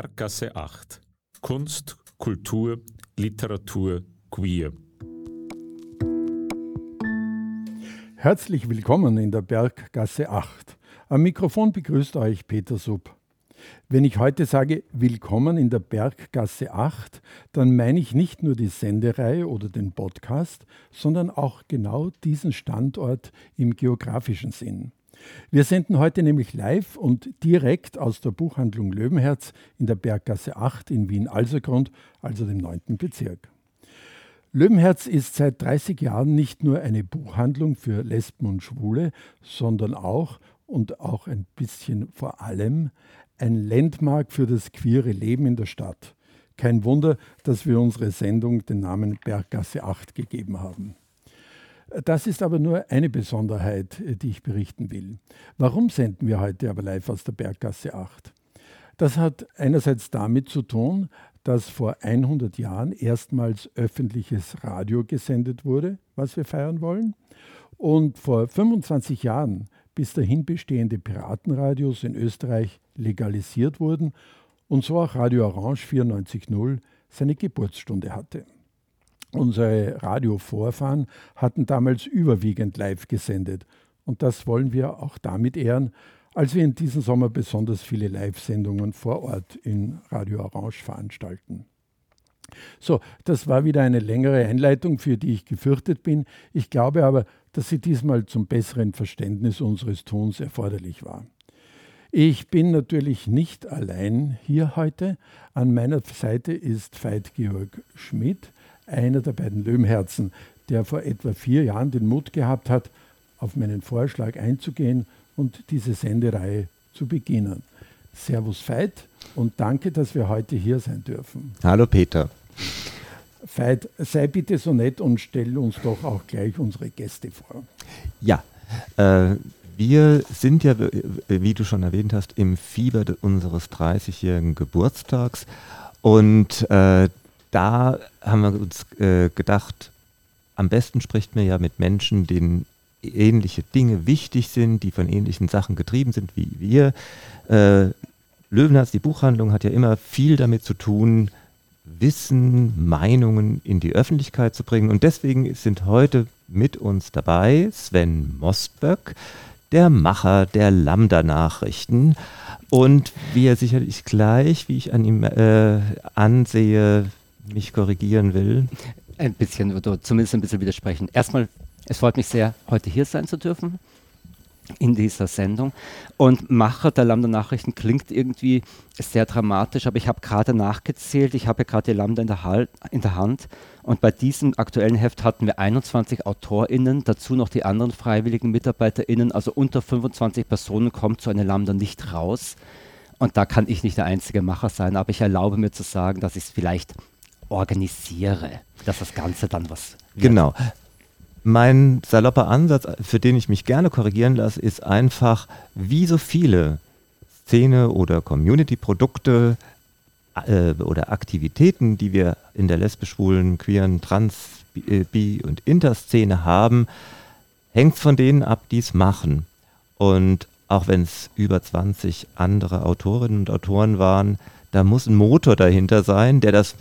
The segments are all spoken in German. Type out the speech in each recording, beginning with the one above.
Berggasse 8. Kunst, Kultur, Literatur, Queer. Herzlich willkommen in der Berggasse 8. Am Mikrofon begrüßt euch Peter Sub. Wenn ich heute sage Willkommen in der Berggasse 8, dann meine ich nicht nur die Sendereihe oder den Podcast, sondern auch genau diesen Standort im geografischen Sinn. Wir senden heute nämlich live und direkt aus der Buchhandlung Löwenherz in der Berggasse 8 in Wien-Alsergrund, also dem 9. Bezirk. Löwenherz ist seit 30 Jahren nicht nur eine Buchhandlung für Lesben und Schwule, sondern auch und auch ein bisschen vor allem ein Landmark für das queere Leben in der Stadt. Kein Wunder, dass wir unsere Sendung den Namen Berggasse 8 gegeben haben. Das ist aber nur eine Besonderheit, die ich berichten will. Warum senden wir heute aber live aus der Berggasse 8? Das hat einerseits damit zu tun, dass vor 100 Jahren erstmals öffentliches Radio gesendet wurde, was wir feiern wollen. Und vor 25 Jahren bis dahin bestehende Piratenradios in Österreich legalisiert wurden und so auch Radio Orange 94.0 seine Geburtsstunde hatte. Unsere Radiovorfahren hatten damals überwiegend live gesendet und das wollen wir auch damit ehren, als wir in diesem Sommer besonders viele Live-Sendungen vor Ort in Radio Orange veranstalten. So, das war wieder eine längere Einleitung, für die ich gefürchtet bin. Ich glaube aber, dass sie diesmal zum besseren Verständnis unseres Tons erforderlich war. Ich bin natürlich nicht allein hier heute. An meiner Seite ist Veit Georg Schmidt, einer der beiden Löwenherzen, der vor etwa vier Jahren den Mut gehabt hat, auf meinen Vorschlag einzugehen und diese Sendereihe zu beginnen. Servus Veit und danke, dass wir heute hier sein dürfen. Hallo Peter. Veit, sei bitte so nett und stell uns doch auch gleich unsere Gäste vor. Ja, äh, wir sind ja, wie du schon erwähnt hast, im Fieber unseres 30-jährigen Geburtstags und äh, da haben wir uns äh, gedacht, am besten spricht man ja mit Menschen, denen ähnliche Dinge wichtig sind, die von ähnlichen Sachen getrieben sind wie wir. Äh, Löwenherz, die Buchhandlung, hat ja immer viel damit zu tun, Wissen, Meinungen in die Öffentlichkeit zu bringen. Und deswegen sind heute mit uns dabei Sven Mostböck, der Macher der Lambda-Nachrichten. Und wie er sicherlich gleich, wie ich an ihm äh, ansehe, mich korrigieren will. Ein bisschen, oder zumindest ein bisschen widersprechen. Erstmal, es freut mich sehr, heute hier sein zu dürfen in dieser Sendung. Und Macher der Lambda-Nachrichten klingt irgendwie sehr dramatisch, aber ich habe gerade nachgezählt, ich habe ja gerade die Lambda in der, in der, Hand und bei diesem aktuellen Heft hatten wir 21 AutorInnen, dazu noch die anderen freiwilligen MitarbeiterInnen, also unter 25 Personen kommt so eine Lambda nicht raus. Und da kann ich nicht der einzige Macher sein, aber ich erlaube mir zu sagen, dass ich es vielleicht organisiere, dass das Ganze dann was. Genau. Mein salopper Ansatz, für den ich mich gerne korrigieren lasse, ist einfach, wie so viele Szene- oder Community-Produkte äh, oder Aktivitäten, die wir in der lesbisch-schwulen, queeren, trans-, äh, bi- und interszene haben, hängt von denen ab, die es machen. Und auch wenn es über 20 andere Autorinnen und Autoren waren, da muss ein Motor dahinter sein, der das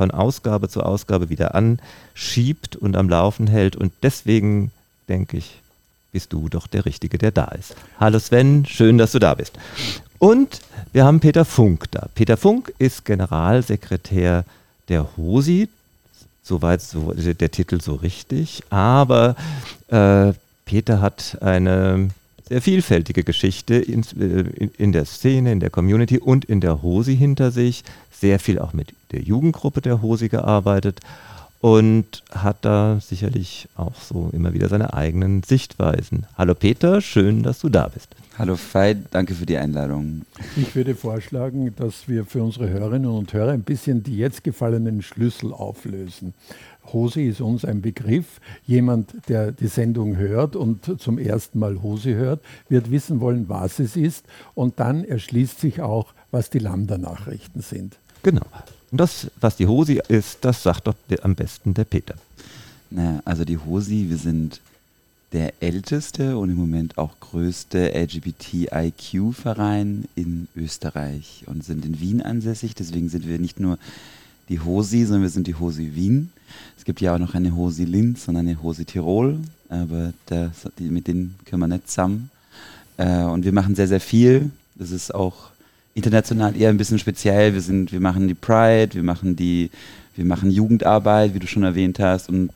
von Ausgabe zu Ausgabe wieder anschiebt und am Laufen hält. Und deswegen denke ich, bist du doch der Richtige, der da ist. Hallo Sven, schön, dass du da bist. Und wir haben Peter Funk da. Peter Funk ist Generalsekretär der HOSI, soweit so, der Titel so richtig. Aber äh, Peter hat eine sehr vielfältige Geschichte in, äh, in, in, der Szene, in der Community und in der HOSI hinter sich. Sehr viel auch mit der Jugendgruppe der HOSI gearbeitet und hat da sicherlich auch so immer wieder seine eigenen Sichtweisen. Hallo Peter, schön, dass du da bist. Hallo Veit, danke für die Einladung. Ich würde vorschlagen, dass wir für unsere Hörerinnen und Hörer ein bisschen die jetzt gefallenen Schlüssel auflösen. Hose ist uns ein Begriff. Jemand, der die Sendung hört und zum ersten Mal Hose hört, wird wissen wollen, was es ist. Und dann erschließt sich auch, was die Lambda-Nachrichten sind. Genau. Und das, was die Hosi ist, das sagt doch am besten der Peter. Naja, also die Hosi, wir sind der älteste und im Moment auch größte LGBTIQ-Verein in Österreich und sind in Wien ansässig. Deswegen sind wir nicht nur die Hosi, sondern wir sind die Hosi Wien. Es gibt ja auch noch eine Hosi Linz und eine Hosi Tirol, aber das, die, mit denen können wir nicht zusammen. Äh, und wir machen sehr, sehr viel. Das ist auch international eher ein bisschen speziell. Wir, sind, wir machen die Pride, wir machen, die, wir machen Jugendarbeit, wie du schon erwähnt hast, und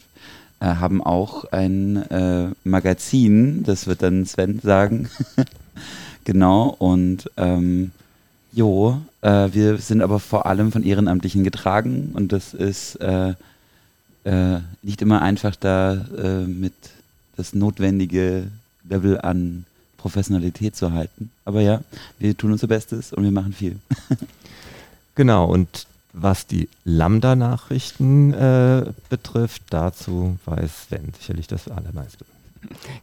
äh, haben auch ein äh, Magazin, das wird dann Sven sagen. genau, und ähm, jo, äh, wir sind aber vor allem von Ehrenamtlichen getragen und das ist äh, äh, nicht immer einfach da äh, mit das notwendige Level an Professionalität zu halten. Aber ja, wir tun unser Bestes und wir machen viel. genau, und was die Lambda-Nachrichten äh, betrifft, dazu weiß Sven sicherlich das allermeiste.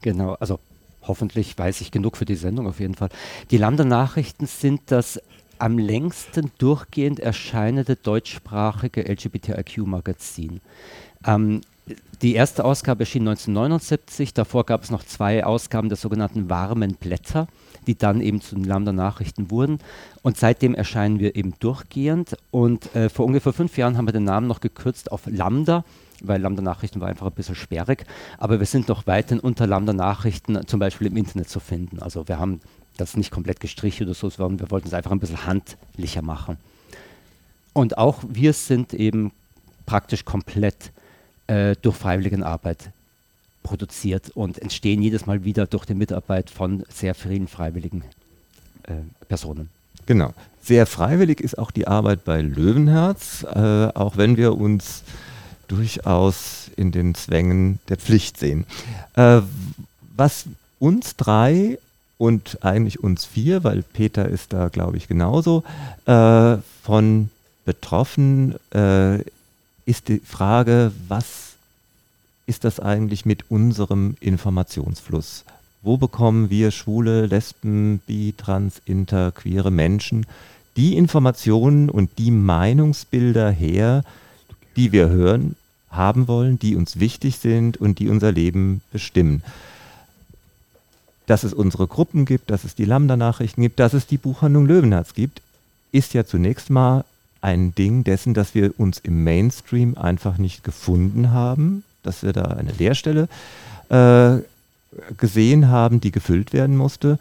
Genau, also hoffentlich weiß ich genug für die Sendung auf jeden Fall. Die Lambda-Nachrichten sind das am längsten durchgehend erscheinende deutschsprachige LGBTIQ-Magazin. Ähm, die erste Ausgabe erschien 1979, davor gab es noch zwei Ausgaben der sogenannten warmen Blätter, die dann eben zu den Lambda-Nachrichten wurden. Und seitdem erscheinen wir eben durchgehend. Und äh, vor ungefähr fünf Jahren haben wir den Namen noch gekürzt auf Lambda, weil Lambda-Nachrichten war einfach ein bisschen sperrig. Aber wir sind noch weiterhin unter Lambda-Nachrichten zum Beispiel im Internet zu finden. Also wir haben das nicht komplett gestrichen oder so, sondern wir wollten es einfach ein bisschen handlicher machen. Und auch wir sind eben praktisch komplett äh, durch Freiwilligenarbeit produziert und entstehen jedes Mal wieder durch die Mitarbeit von sehr vielen freiwilligen äh, Personen. Genau. Sehr freiwillig ist auch die Arbeit bei Löwenherz, äh, auch wenn wir uns durchaus in den Zwängen der Pflicht sehen. Äh, was uns drei und eigentlich uns vier, weil Peter ist da, glaube ich, genauso, äh, von betroffen äh, ist die Frage, was ist das eigentlich mit unserem Informationsfluss? Wo bekommen wir schwule, lesben, bi, trans, inter, queere Menschen die Informationen und die Meinungsbilder her, die wir hören, haben wollen, die uns wichtig sind und die unser Leben bestimmen? Dass es unsere Gruppen gibt, dass es die Lambda-Nachrichten gibt, dass es die Buchhandlung Löwenherz gibt, ist ja zunächst mal ein Ding dessen, dass wir uns im Mainstream einfach nicht gefunden haben, dass wir da eine Leerstelle äh, gesehen haben, die gefüllt werden musste.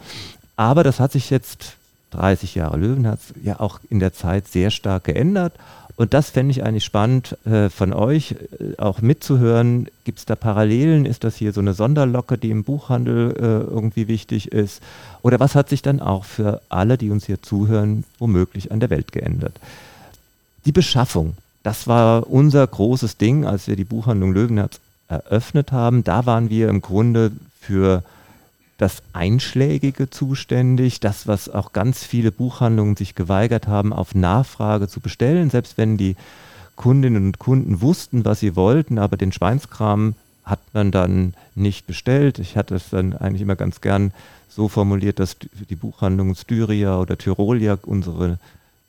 Aber das hat sich jetzt 30 Jahre Löwenherz ja auch in der Zeit sehr stark geändert. Und das fände ich eigentlich spannend äh, von euch äh, auch mitzuhören. Gibt es da Parallelen? Ist das hier so eine Sonderlocke, die im Buchhandel äh, irgendwie wichtig ist? Oder was hat sich dann auch für alle, die uns hier zuhören, womöglich an der Welt geändert? Die Beschaffung, das war unser großes Ding, als wir die Buchhandlung Löwenherz eröffnet haben. Da waren wir im Grunde für das Einschlägige zuständig, das, was auch ganz viele Buchhandlungen sich geweigert haben, auf Nachfrage zu bestellen, selbst wenn die Kundinnen und Kunden wussten, was sie wollten, aber den Schweinskram hat man dann nicht bestellt. Ich hatte es dann eigentlich immer ganz gern so formuliert, dass die Buchhandlung Styria oder Tyrolia unsere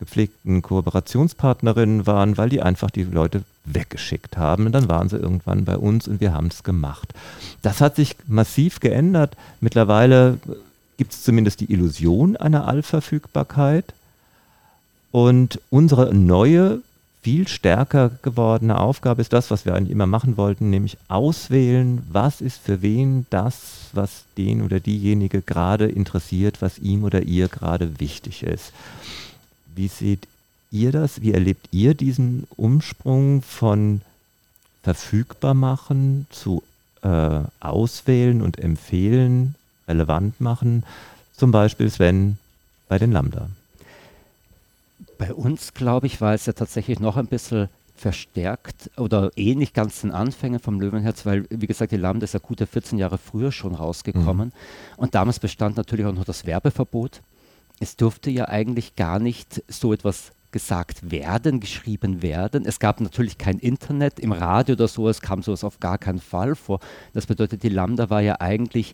gepflegten Kooperationspartnerinnen waren, weil die einfach die Leute weggeschickt haben. Und dann waren sie irgendwann bei uns und wir haben es gemacht. Das hat sich massiv geändert. Mittlerweile gibt es zumindest die Illusion einer Allverfügbarkeit. Und unsere neue, viel stärker gewordene Aufgabe ist das, was wir eigentlich immer machen wollten, nämlich auswählen, was ist für wen das, was den oder diejenige gerade interessiert, was ihm oder ihr gerade wichtig ist. Wie seht ihr das? Wie erlebt ihr diesen Umsprung von verfügbar machen zu äh, auswählen und empfehlen, relevant machen? Zum Beispiel Sven bei den Lambda. Bei uns, glaube ich, war es ja tatsächlich noch ein bisschen verstärkt oder ähnlich ganz den Anfängen vom Löwenherz, weil, wie gesagt, die Lambda ist ja gute 14 Jahre früher schon rausgekommen. Mhm. Und damals bestand natürlich auch noch das Werbeverbot es durfte ja eigentlich gar nicht so etwas gesagt werden, geschrieben werden. Es gab natürlich kein Internet im Radio oder so, es kam sowas auf gar keinen Fall vor. Das bedeutet, die Lambda war ja eigentlich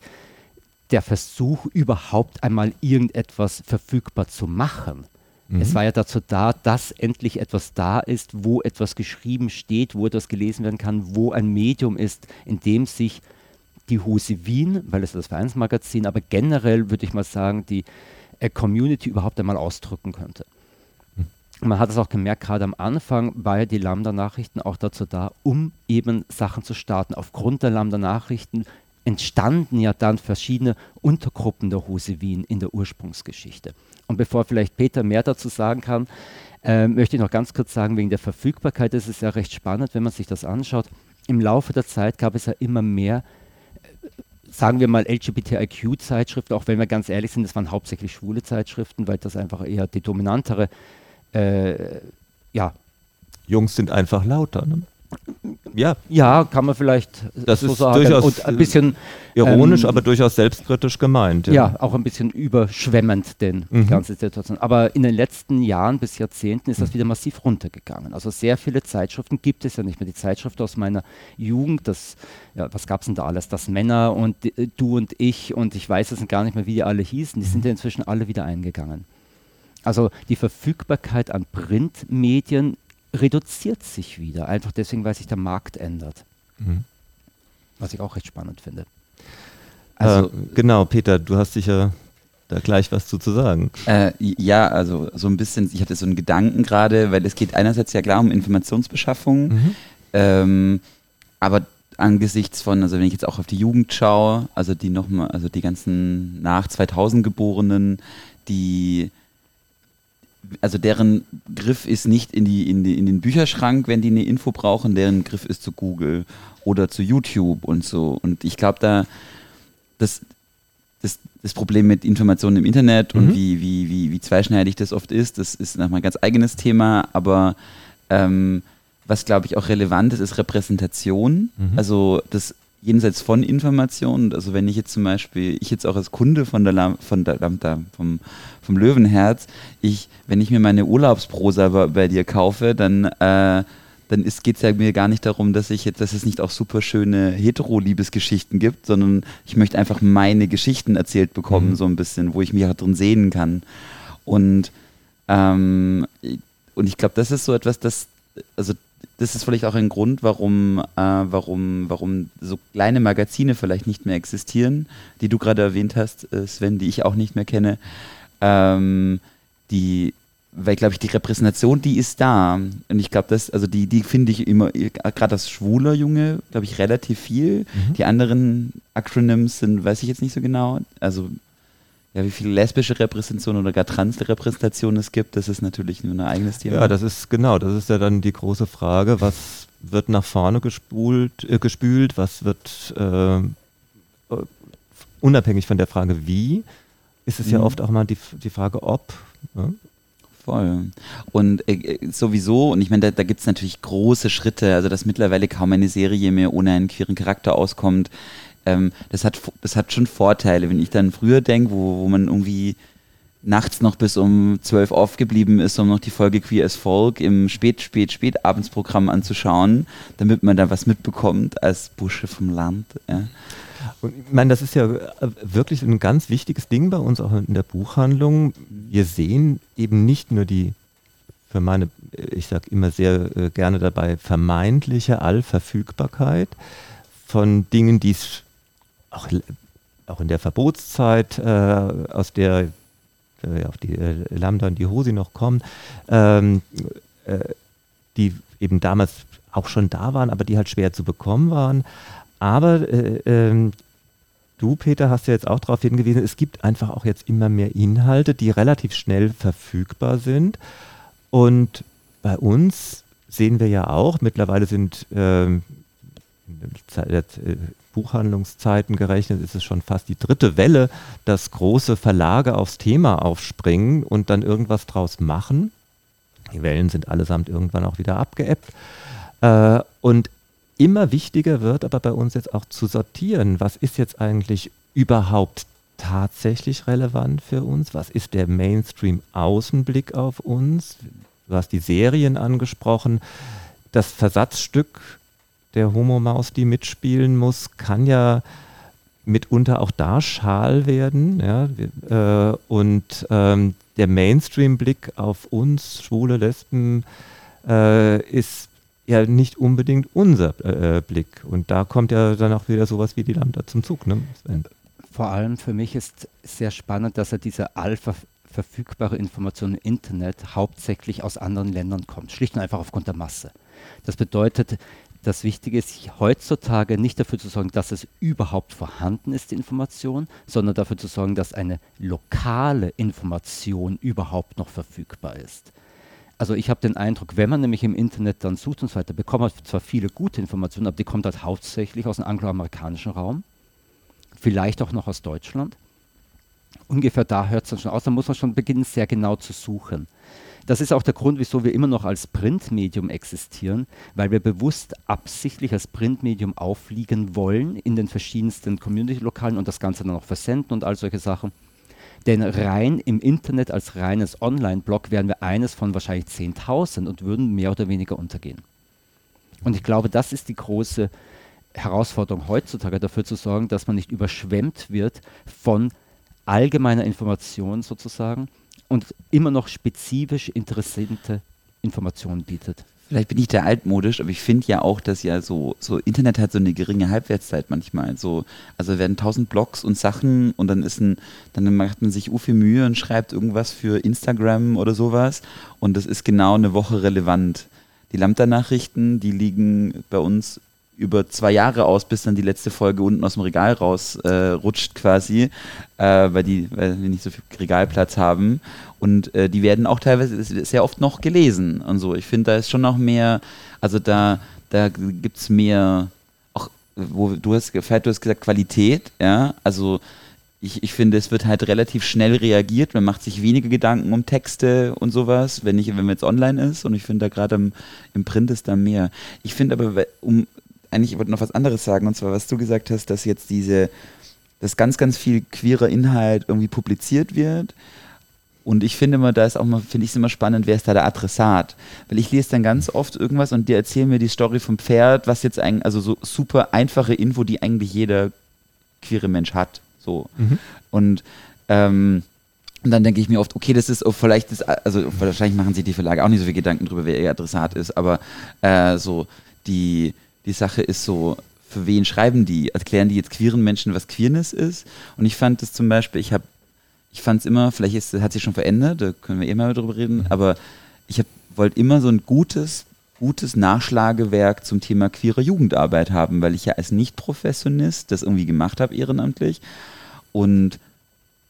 der Versuch, überhaupt einmal irgendetwas verfügbar zu machen. Mhm. Es war ja dazu da, dass endlich etwas da ist, wo etwas geschrieben steht, wo etwas gelesen werden kann, wo ein Medium ist, in dem sich die Huse Wien, weil es das Vereinsmagazin, aber generell würde ich mal sagen, die äh, Community überhaupt einmal ausdrücken könnte. Man hat es auch gemerkt, gerade am Anfang war ja die Lambda-Nachrichten auch dazu da, um eben Sachen zu starten. Aufgrund der Lambda-Nachrichten entstanden ja dann verschiedene Untergruppen der Hose Wien in der Ursprungsgeschichte. Und bevor vielleicht Peter mehr dazu sagen kann, äh, möchte ich noch ganz kurz sagen, wegen der Verfügbarkeit ist es ja recht spannend, wenn man sich das anschaut. Im Laufe der Zeit gab es ja immer mehr, sagen wir mal, LGBTIQ-Zeitschriften, auch wenn wir ganz ehrlich sind, das waren hauptsächlich schwule Zeitschriften, weil das einfach eher die dominantere, äh, ja. Jungs sind einfach lauter, ne? Ja. Ja, kann man vielleicht das so ist sagen. Durchaus und ein bisschen ironisch, ähm, aber durchaus selbstkritisch gemeint. Ja. ja. auch ein bisschen überschwemmend, denn mhm. die ganze Situation. Aber in den letzten Jahren bis Jahrzehnten ist das mhm. wieder massiv runtergegangen. Also sehr viele Zeitschriften gibt es ja nicht mehr. Die Zeitschrift aus meiner Jugend, das, ja, was gab es denn da alles? Das Männer und äh, du und ich und ich weiß es gar nicht mehr, wie die alle hießen. Die sind ja inzwischen alle wieder eingegangen. Also die Verfügbarkeit an Printmedien reduziert sich wieder, einfach deswegen, weil sich der Markt ändert. Mhm. Was ich auch recht spannend finde. Also, äh, genau, Peter, du hast sicher da gleich was zu, zu sagen. Äh, ja, also so ein bisschen, ich hatte so einen Gedanken gerade, weil es geht einerseits ja klar um Informationsbeschaffung, mhm. ähm, aber angesichts von, also wenn ich jetzt auch auf die Jugend schaue, also die nochmal, also die ganzen nach 2000 Geborenen, die also deren Griff ist nicht in, die, in, die, in den Bücherschrank, wenn die eine Info brauchen, deren Griff ist zu Google oder zu YouTube und so. Und ich glaube, da das, das, das Problem mit Informationen im Internet mhm. und wie, wie, wie, wie zweischneidig das oft ist, das ist nochmal ein ganz eigenes Thema, aber ähm, was glaube ich auch relevant ist, ist Repräsentation. Mhm. Also das jenseits von Informationen, also wenn ich jetzt zum Beispiel, ich jetzt auch als Kunde von der, Lam von der Lambda, vom, vom Löwenherz, ich, wenn ich mir meine Urlaubsprosa bei, bei dir kaufe, dann, äh, dann geht es ja mir gar nicht darum, dass ich jetzt, dass es nicht auch super schöne Hetero-Liebesgeschichten gibt, sondern ich möchte einfach meine Geschichten erzählt bekommen, mhm. so ein bisschen, wo ich mich auch drin sehen kann. Und, ähm, und ich glaube, das ist so etwas, das, also das ist vielleicht auch ein Grund, warum, äh, warum, warum so kleine Magazine vielleicht nicht mehr existieren, die du gerade erwähnt hast, äh, Sven, die ich auch nicht mehr kenne. Ähm, die, weil glaube ich, die Repräsentation, die ist da. Und ich glaube, das, also die, die finde ich immer, gerade als schwuler Junge, glaube ich, relativ viel. Mhm. Die anderen Acronyms sind, weiß ich jetzt nicht so genau. Also ja, wie viele lesbische Repräsentationen oder gar Trans-Repräsentationen es gibt, das ist natürlich nur ein eigenes Thema. Ja, das ist genau, das ist ja dann die große Frage, was wird nach vorne gespult, äh, gespült, was wird äh, unabhängig von der Frage wie, ist es mhm. ja oft auch mal die, die Frage ob. Ne? Voll. Und äh, sowieso, und ich meine, da, da gibt es natürlich große Schritte, also dass mittlerweile kaum eine Serie mehr ohne einen queeren Charakter auskommt, ähm, das, hat, das hat schon Vorteile. Wenn ich dann früher denke, wo, wo man irgendwie nachts noch bis um 12 aufgeblieben ist, um noch die Folge Queer as Folk im Spät, Spät, Spätabendsprogramm anzuschauen, damit man da was mitbekommt als Busche vom Land. Ja. Und ich meine, das ist ja äh, wirklich ein ganz wichtiges Ding bei uns auch in der Buchhandlung. Wir sehen eben nicht nur die, für meine, ich sage immer sehr äh, gerne dabei, vermeintliche Allverfügbarkeit von Dingen, die es auch, auch in der Verbotszeit, äh, aus der äh, auf die äh, Lambda und die Hosi noch kommen, ähm, äh, die eben damals auch schon da waren, aber die halt schwer zu bekommen waren. Aber äh, ähm, du, Peter, hast ja jetzt auch darauf hingewiesen, es gibt einfach auch jetzt immer mehr Inhalte, die relativ schnell verfügbar sind. Und bei uns sehen wir ja auch, mittlerweile sind ähm, Buchhandlungszeiten gerechnet ist es schon fast die dritte Welle, dass große Verlage aufs Thema aufspringen und dann irgendwas draus machen. Die Wellen sind allesamt irgendwann auch wieder abgeebbt. Äh, und immer wichtiger wird aber bei uns jetzt auch zu sortieren, was ist jetzt eigentlich überhaupt tatsächlich relevant für uns? Was ist der Mainstream-Außenblick auf uns? Du hast die Serien angesprochen. Das Versatzstück der Homo-Maus, die mitspielen muss, kann ja mitunter auch da schal werden. Ja? Äh, und ähm, der Mainstream-Blick auf uns, Schwule, Lesben, äh, ist ja nicht unbedingt unser äh, Blick. Und da kommt ja dann auch wieder sowas wie die Lambda zum Zug. Ne? Vor allem für mich ist sehr spannend, dass er diese Alpha verfügbare Information im Internet hauptsächlich aus anderen Ländern kommt, schlicht und einfach aufgrund der Masse. Das bedeutet, das Wichtige ist heutzutage nicht dafür zu sorgen, dass es überhaupt vorhanden ist, die Information, sondern dafür zu sorgen, dass eine lokale Information überhaupt noch verfügbar ist. Also ich habe den Eindruck, wenn man nämlich im Internet dann sucht und so weiter, bekommt man zwar viele gute Informationen, aber die kommt halt hauptsächlich aus dem angloamerikanischen Raum, vielleicht auch noch aus Deutschland. Ungefähr da hört es dann schon aus, da muss man schon beginnen, sehr genau zu suchen. Das ist auch der Grund, wieso wir immer noch als Printmedium existieren, weil wir bewusst absichtlich als Printmedium aufliegen wollen in den verschiedensten Community-Lokalen und das Ganze dann auch versenden und all solche Sachen. Denn rein im Internet als reines Online-Blog wären wir eines von wahrscheinlich 10.000 und würden mehr oder weniger untergehen. Und ich glaube, das ist die große Herausforderung heutzutage, dafür zu sorgen, dass man nicht überschwemmt wird von allgemeiner Information sozusagen, und immer noch spezifisch interessante Informationen bietet. Vielleicht bin ich da altmodisch, aber ich finde ja auch, dass ja so, so Internet hat so eine geringe Halbwertszeit manchmal. So, also werden tausend Blogs und Sachen und dann ist ein, dann macht man sich u viel Mühe und schreibt irgendwas für Instagram oder sowas und das ist genau eine Woche relevant. Die Lambda-Nachrichten, die liegen bei uns über zwei Jahre aus, bis dann die letzte Folge unten aus dem Regal rausrutscht äh, quasi, äh, weil, die, weil wir nicht so viel Regalplatz haben. Und äh, die werden auch teilweise sehr oft noch gelesen und so. Ich finde, da ist schon noch mehr, also da, da gibt es mehr, auch wo du hast, du hast gesagt, Qualität, ja, also ich, ich finde, es wird halt relativ schnell reagiert. Man macht sich weniger Gedanken um Texte und sowas, wenn, nicht, wenn man jetzt online ist. Und ich finde da gerade im, im Print ist da mehr. Ich finde aber, um eigentlich wollte noch was anderes sagen, und zwar, was du gesagt hast, dass jetzt diese, dass ganz, ganz viel queerer Inhalt irgendwie publiziert wird. Und ich finde immer, da ist auch mal, finde ich es immer spannend, wer ist da der Adressat? Weil ich lese dann ganz oft irgendwas und die erzählen mir die Story vom Pferd, was jetzt eigentlich, also so super einfache Info, die eigentlich jeder queere Mensch hat. So. Mhm. Und ähm, und dann denke ich mir oft, okay, das ist vielleicht, das, also wahrscheinlich machen sich die Verlage auch nicht so viel Gedanken darüber, wer ihr Adressat ist, aber äh, so die, die Sache ist so, für wen schreiben die? Erklären die jetzt queeren Menschen, was Queerness ist? Und ich fand es zum Beispiel, ich habe, ich fand es immer, vielleicht ist, hat sich schon verändert, da können wir eh mal drüber reden, aber ich wollte immer so ein gutes, gutes Nachschlagewerk zum Thema queere Jugendarbeit haben, weil ich ja als Nicht-Professionist das irgendwie gemacht habe, ehrenamtlich. Und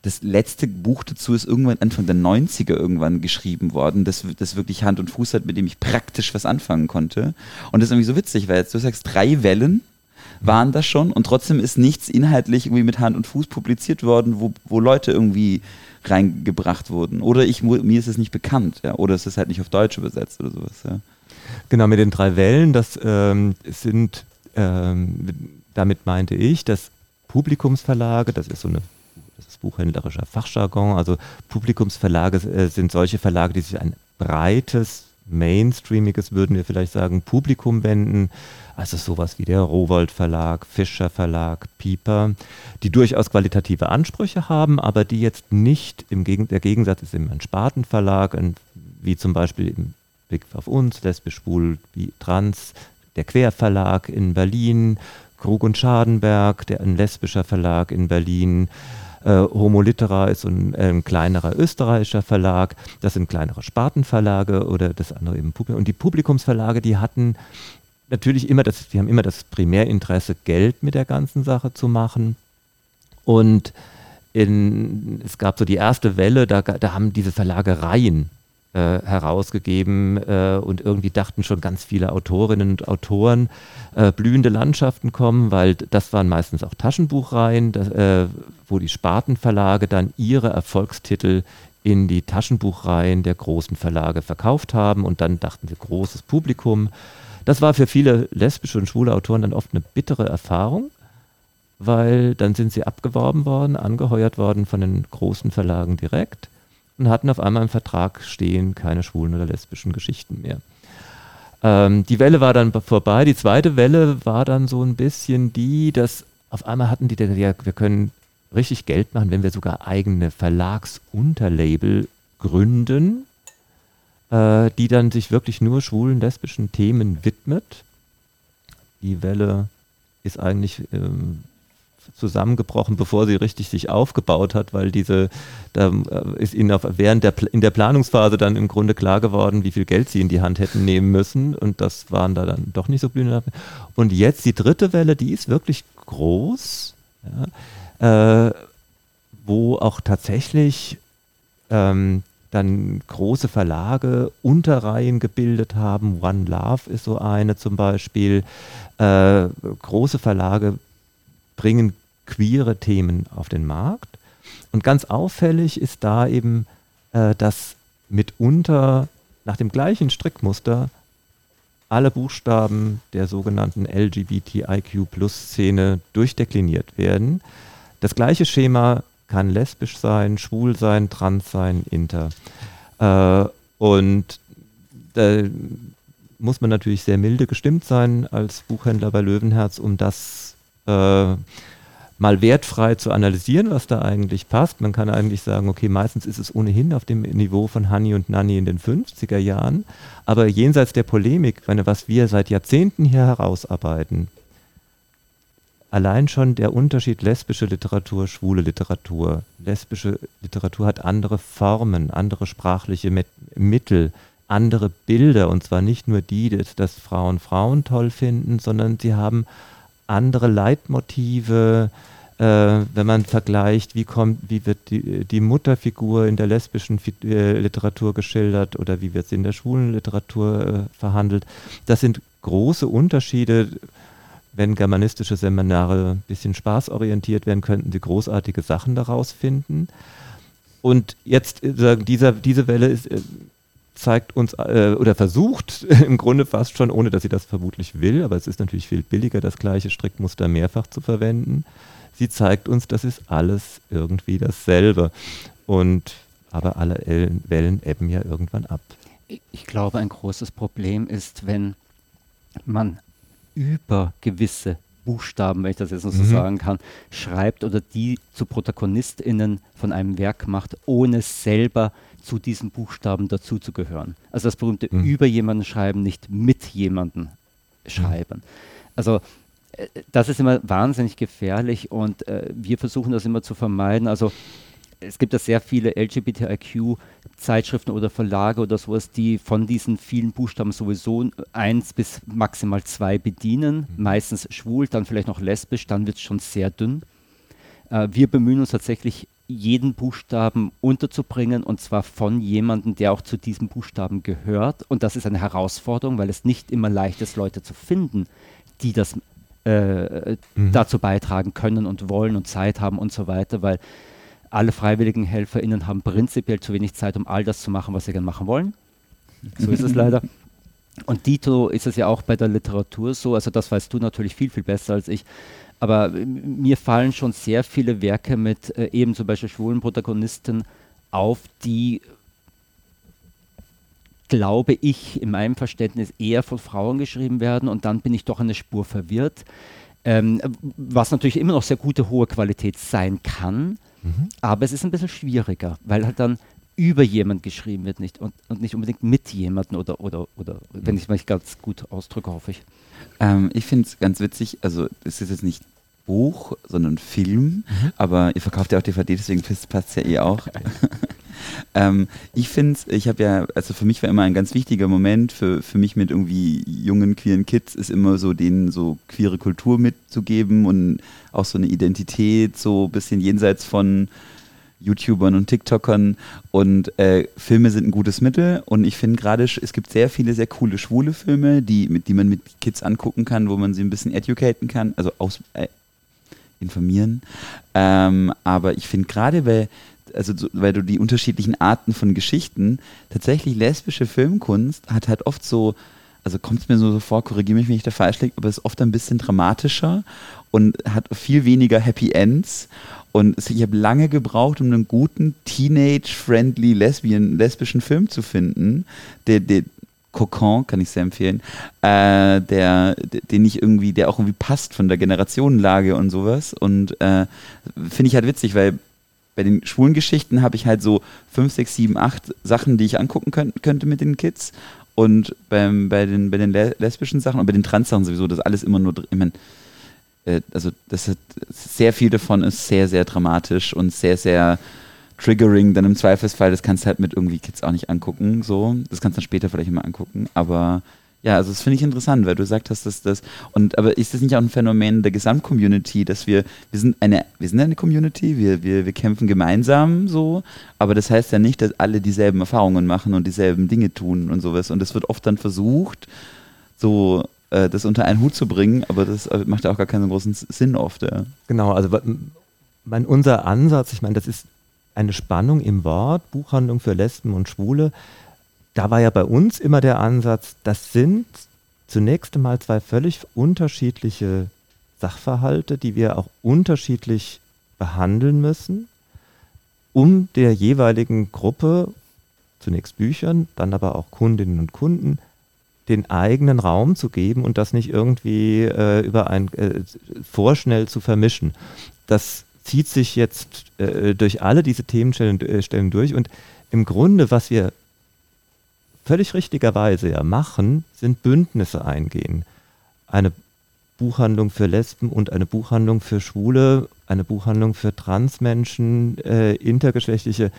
das letzte Buch dazu ist irgendwann Anfang der 90er irgendwann geschrieben worden, das, das wirklich Hand und Fuß hat, mit dem ich praktisch was anfangen konnte. Und das ist irgendwie so witzig, weil jetzt du sagst, drei Wellen waren das schon und trotzdem ist nichts inhaltlich irgendwie mit Hand und Fuß publiziert worden, wo, wo Leute irgendwie reingebracht wurden. Oder ich, mir ist es nicht bekannt, ja, oder es ist halt nicht auf Deutsch übersetzt oder sowas, ja. Genau, mit den drei Wellen, das ähm, sind, ähm, damit meinte ich, dass Publikumsverlage, das ist so eine buchhändlerischer Fachjargon. Also Publikumsverlage äh, sind solche Verlage, die sich ein breites, mainstreamiges, würden wir vielleicht sagen, Publikum wenden. Also sowas wie der Rowold Verlag, Fischer Verlag, Pieper, die durchaus qualitative Ansprüche haben, aber die jetzt nicht, im Gegen der Gegensatz ist immer ein Spartenverlag, ein, wie zum Beispiel im Blick auf uns, lesbisch, schwul, wie trans, der Querverlag in Berlin, Krug und Schadenberg, der ein lesbischer Verlag in Berlin, äh, Homo Litera ist ein, äh, ein, kleinerer österreichischer Verlag, das sind kleinere Spartenverlage oder das andere eben Publikum. Und die Publikumsverlage, die hatten natürlich immer das, die haben immer das Primärinteresse, Geld mit der ganzen Sache zu machen. Und in, es gab so die erste Welle, da, da haben diese Verlage Reihen äh, herausgegeben äh, und irgendwie dachten schon ganz viele Autorinnen und Autoren, äh, blühende Landschaften kommen, weil das waren meistens auch Taschenbuchreihen, das, äh, wo die Spartenverlage dann ihre Erfolgstitel in die Taschenbuchreihen der großen Verlage verkauft haben und dann dachten sie, großes Publikum. Das war für viele lesbische und schwule Autoren dann oft eine bittere Erfahrung, weil dann sind sie abgeworben worden, angeheuert worden von den großen Verlagen direkt und hatten auf einmal im Vertrag stehen keine schwulen oder lesbischen Geschichten mehr. Ähm, die Welle war dann vorbei. Die zweite Welle war dann so ein bisschen die, dass auf einmal hatten die, ja, wir können richtig Geld machen, wenn wir sogar eigene Verlagsunterlabel gründen. äh, die dann sich wirklich nur schwulen, lesbischen Themen widmet. Die Welle ist eigentlich ähm, zusammengebrochen, bevor sie richtig sich aufgebaut hat, weil diese, da äh, ist ihnen auf, während der, in der Planungsphase dann im Grunde klar geworden, wie viel Geld sie in die Hand hätten nehmen müssen und das waren da dann doch nicht so blühende. Und jetzt die dritte Welle, die ist wirklich groß, ja, äh, wo auch tatsächlich ähm, dann große Verlage Unterreihen gebildet haben. One Love ist so eine zum Beispiel. Äh, große Verlage bringen queere Themen auf den Markt. Und ganz auffällig ist da eben, äh, dass mitunter nach dem gleichen Strickmuster alle Buchstaben der sogenannten LGBTIQ-Plus-Szene durchdekliniert werden. Das gleiche Schema kann lesbisch sein, schwul sein, trans sein, inter. Äh, und da muss man natürlich sehr milde gestimmt sein als Buchhändler bei Löwenherz, um das äh, mal wertfrei zu analysieren, was da eigentlich passt. Man kann eigentlich sagen, okay, meistens ist es ohnehin auf dem Niveau von Honey und Nanny in den 50er Jahren. Aber jenseits der Polemik, meine, was wir seit Jahrzehnten hier herausarbeiten, allein schon der Unterschied lesbische Literatur, schwule Literatur. Lesbische Literatur hat andere Formen, andere sprachliche Met Mittel, andere Bilder und zwar nicht nur die, dass Frauen Frauen toll finden, sondern sie haben andere Leitmotive, äh, wenn man vergleicht, wie kommt, wie wird die, die Mutterfigur in der lesbischen äh, Literatur geschildert oder wie wird sie in der schwulen Literatur äh, verhandelt. Das sind große Unterschiede, wenn germanistische Seminare ein bisschen spaßorientiert werden, könnten sie großartige Sachen daraus finden. Und jetzt äh, dieser, diese Welle ist, äh, zeigt uns äh, oder versucht im Grunde fast schon, ohne dass sie das vermutlich will, aber es ist natürlich viel billiger, das gleiche Strickmuster mehrfach zu verwenden. Sie zeigt uns, das ist alles irgendwie dasselbe. Und aber alle Wellen ebben ja irgendwann ab. Ich glaube, ein großes Problem ist, wenn man über gewisse Buchstaben, wenn ich das jetzt noch so mhm. sagen kann, schreibt oder die zu ProtagonistInnen von einem Werk macht, ohne selber zu diesen Buchstaben dazuzugehören. Also das berühmte mhm. über jemanden schreiben, nicht mit jemanden schreiben. Also äh, das ist immer wahnsinnig gefährlich und äh, wir versuchen das immer zu vermeiden. Also es gibt ja sehr viele LGBTIQ-Zeitschriften oder Verlage oder sowas, die von diesen vielen Buchstaben sowieso eins bis maximal zwei bedienen. Mhm. Meistens schwul, dann vielleicht noch lesbisch, dann wird es schon sehr dünn. Äh, wir bemühen uns tatsächlich, jeden Buchstaben unterzubringen und zwar von jemandem, der auch zu diesem Buchstaben gehört. Und das ist eine Herausforderung, weil es nicht immer leicht ist, Leute zu finden, die das äh, mhm. dazu beitragen können und wollen und Zeit haben und so weiter, weil alle freiwilligen HelferInnen haben prinzipiell zu wenig Zeit, um all das zu machen, was sie gerne machen wollen. So ist es leider. Und Dito ist es ja auch bei der Literatur so, also das weißt du natürlich viel, viel besser als ich. Aber mir fallen schon sehr viele Werke mit äh, eben zum Beispiel schwulen Protagonisten auf, die, glaube ich, in meinem Verständnis eher von Frauen geschrieben werden und dann bin ich doch eine Spur verwirrt. Ähm, was natürlich immer noch sehr gute, hohe Qualität sein kann, Mhm. Aber es ist ein bisschen schwieriger, weil halt dann über jemand geschrieben wird nicht und, und nicht unbedingt mit jemandem oder, oder, oder mhm. wenn ich mich ganz gut ausdrücke, hoffe ich. Ähm, ich finde es ganz witzig, also es ist jetzt nicht Buch, sondern Film, mhm. aber ihr verkauft ja auch DVD, deswegen passt es ja eh auch. ähm, ich finde ich habe ja, also für mich war immer ein ganz wichtiger Moment, für, für mich mit irgendwie jungen, queeren Kids, ist immer so denen so queere Kultur mitzugeben und auch so eine Identität, so ein bisschen jenseits von YouTubern und TikTokern und äh, Filme sind ein gutes Mittel und ich finde gerade, es gibt sehr viele sehr coole schwule Filme, die, mit, die man mit Kids angucken kann, wo man sie ein bisschen educaten kann, also aus, äh, informieren. Ähm, aber ich finde gerade, weil also weil du die unterschiedlichen Arten von Geschichten, tatsächlich lesbische Filmkunst hat halt oft so, also kommt es mir so vor, korrigiere mich, wenn ich da falsch liege, aber ist oft ein bisschen dramatischer und hat viel weniger Happy Ends. Und ich habe lange gebraucht, um einen guten Teenage-friendly Lesbian, lesbischen Film zu finden, der, der, Cocon, kann ich sehr empfehlen, äh, der, den ich irgendwie, der auch irgendwie passt von der Generationenlage und sowas. Und äh, finde ich halt witzig, weil bei den schwulen Geschichten habe ich halt so fünf, sechs, sieben, acht Sachen, die ich angucken könnt, könnte mit den Kids. Und beim, bei, den, bei den lesbischen Sachen und bei den Trans-Sachen sowieso, das alles immer nur, ich mein, äh, also das hat, sehr viel davon ist sehr, sehr dramatisch und sehr, sehr triggering, dann im Zweifelsfall, das kannst du halt mit irgendwie Kids auch nicht angucken, so. Das kannst du dann später vielleicht mal angucken, aber ja, also das finde ich interessant, weil du gesagt hast, dass das und aber ist das nicht auch ein Phänomen der Gesamtcommunity, dass wir wir sind eine wir sind eine Community, wir wir wir kämpfen gemeinsam so, aber das heißt ja nicht, dass alle dieselben Erfahrungen machen und dieselben Dinge tun und sowas und es wird oft dann versucht so äh, das unter einen Hut zu bringen, aber das äh, macht ja auch gar keinen großen Sinn oft. Ja. Genau, also mein, unser Ansatz, ich meine, das ist eine Spannung im Wort, Buchhandlung für Lesben und Schwule da war ja bei uns immer der Ansatz, das sind zunächst einmal zwei völlig unterschiedliche Sachverhalte, die wir auch unterschiedlich behandeln müssen, um der jeweiligen Gruppe, zunächst Büchern, dann aber auch Kundinnen und Kunden, den eigenen Raum zu geben und das nicht irgendwie äh, über ein äh, vorschnell zu vermischen. Das zieht sich jetzt äh, durch alle diese Themenstellen äh, durch und im Grunde, was wir völlig richtigerweise ja machen, sind Bündnisse eingehen. Eine Buchhandlung für Lesben und eine Buchhandlung für Schwule, eine Buchhandlung für Transmenschen, äh, intergeschlechtliche.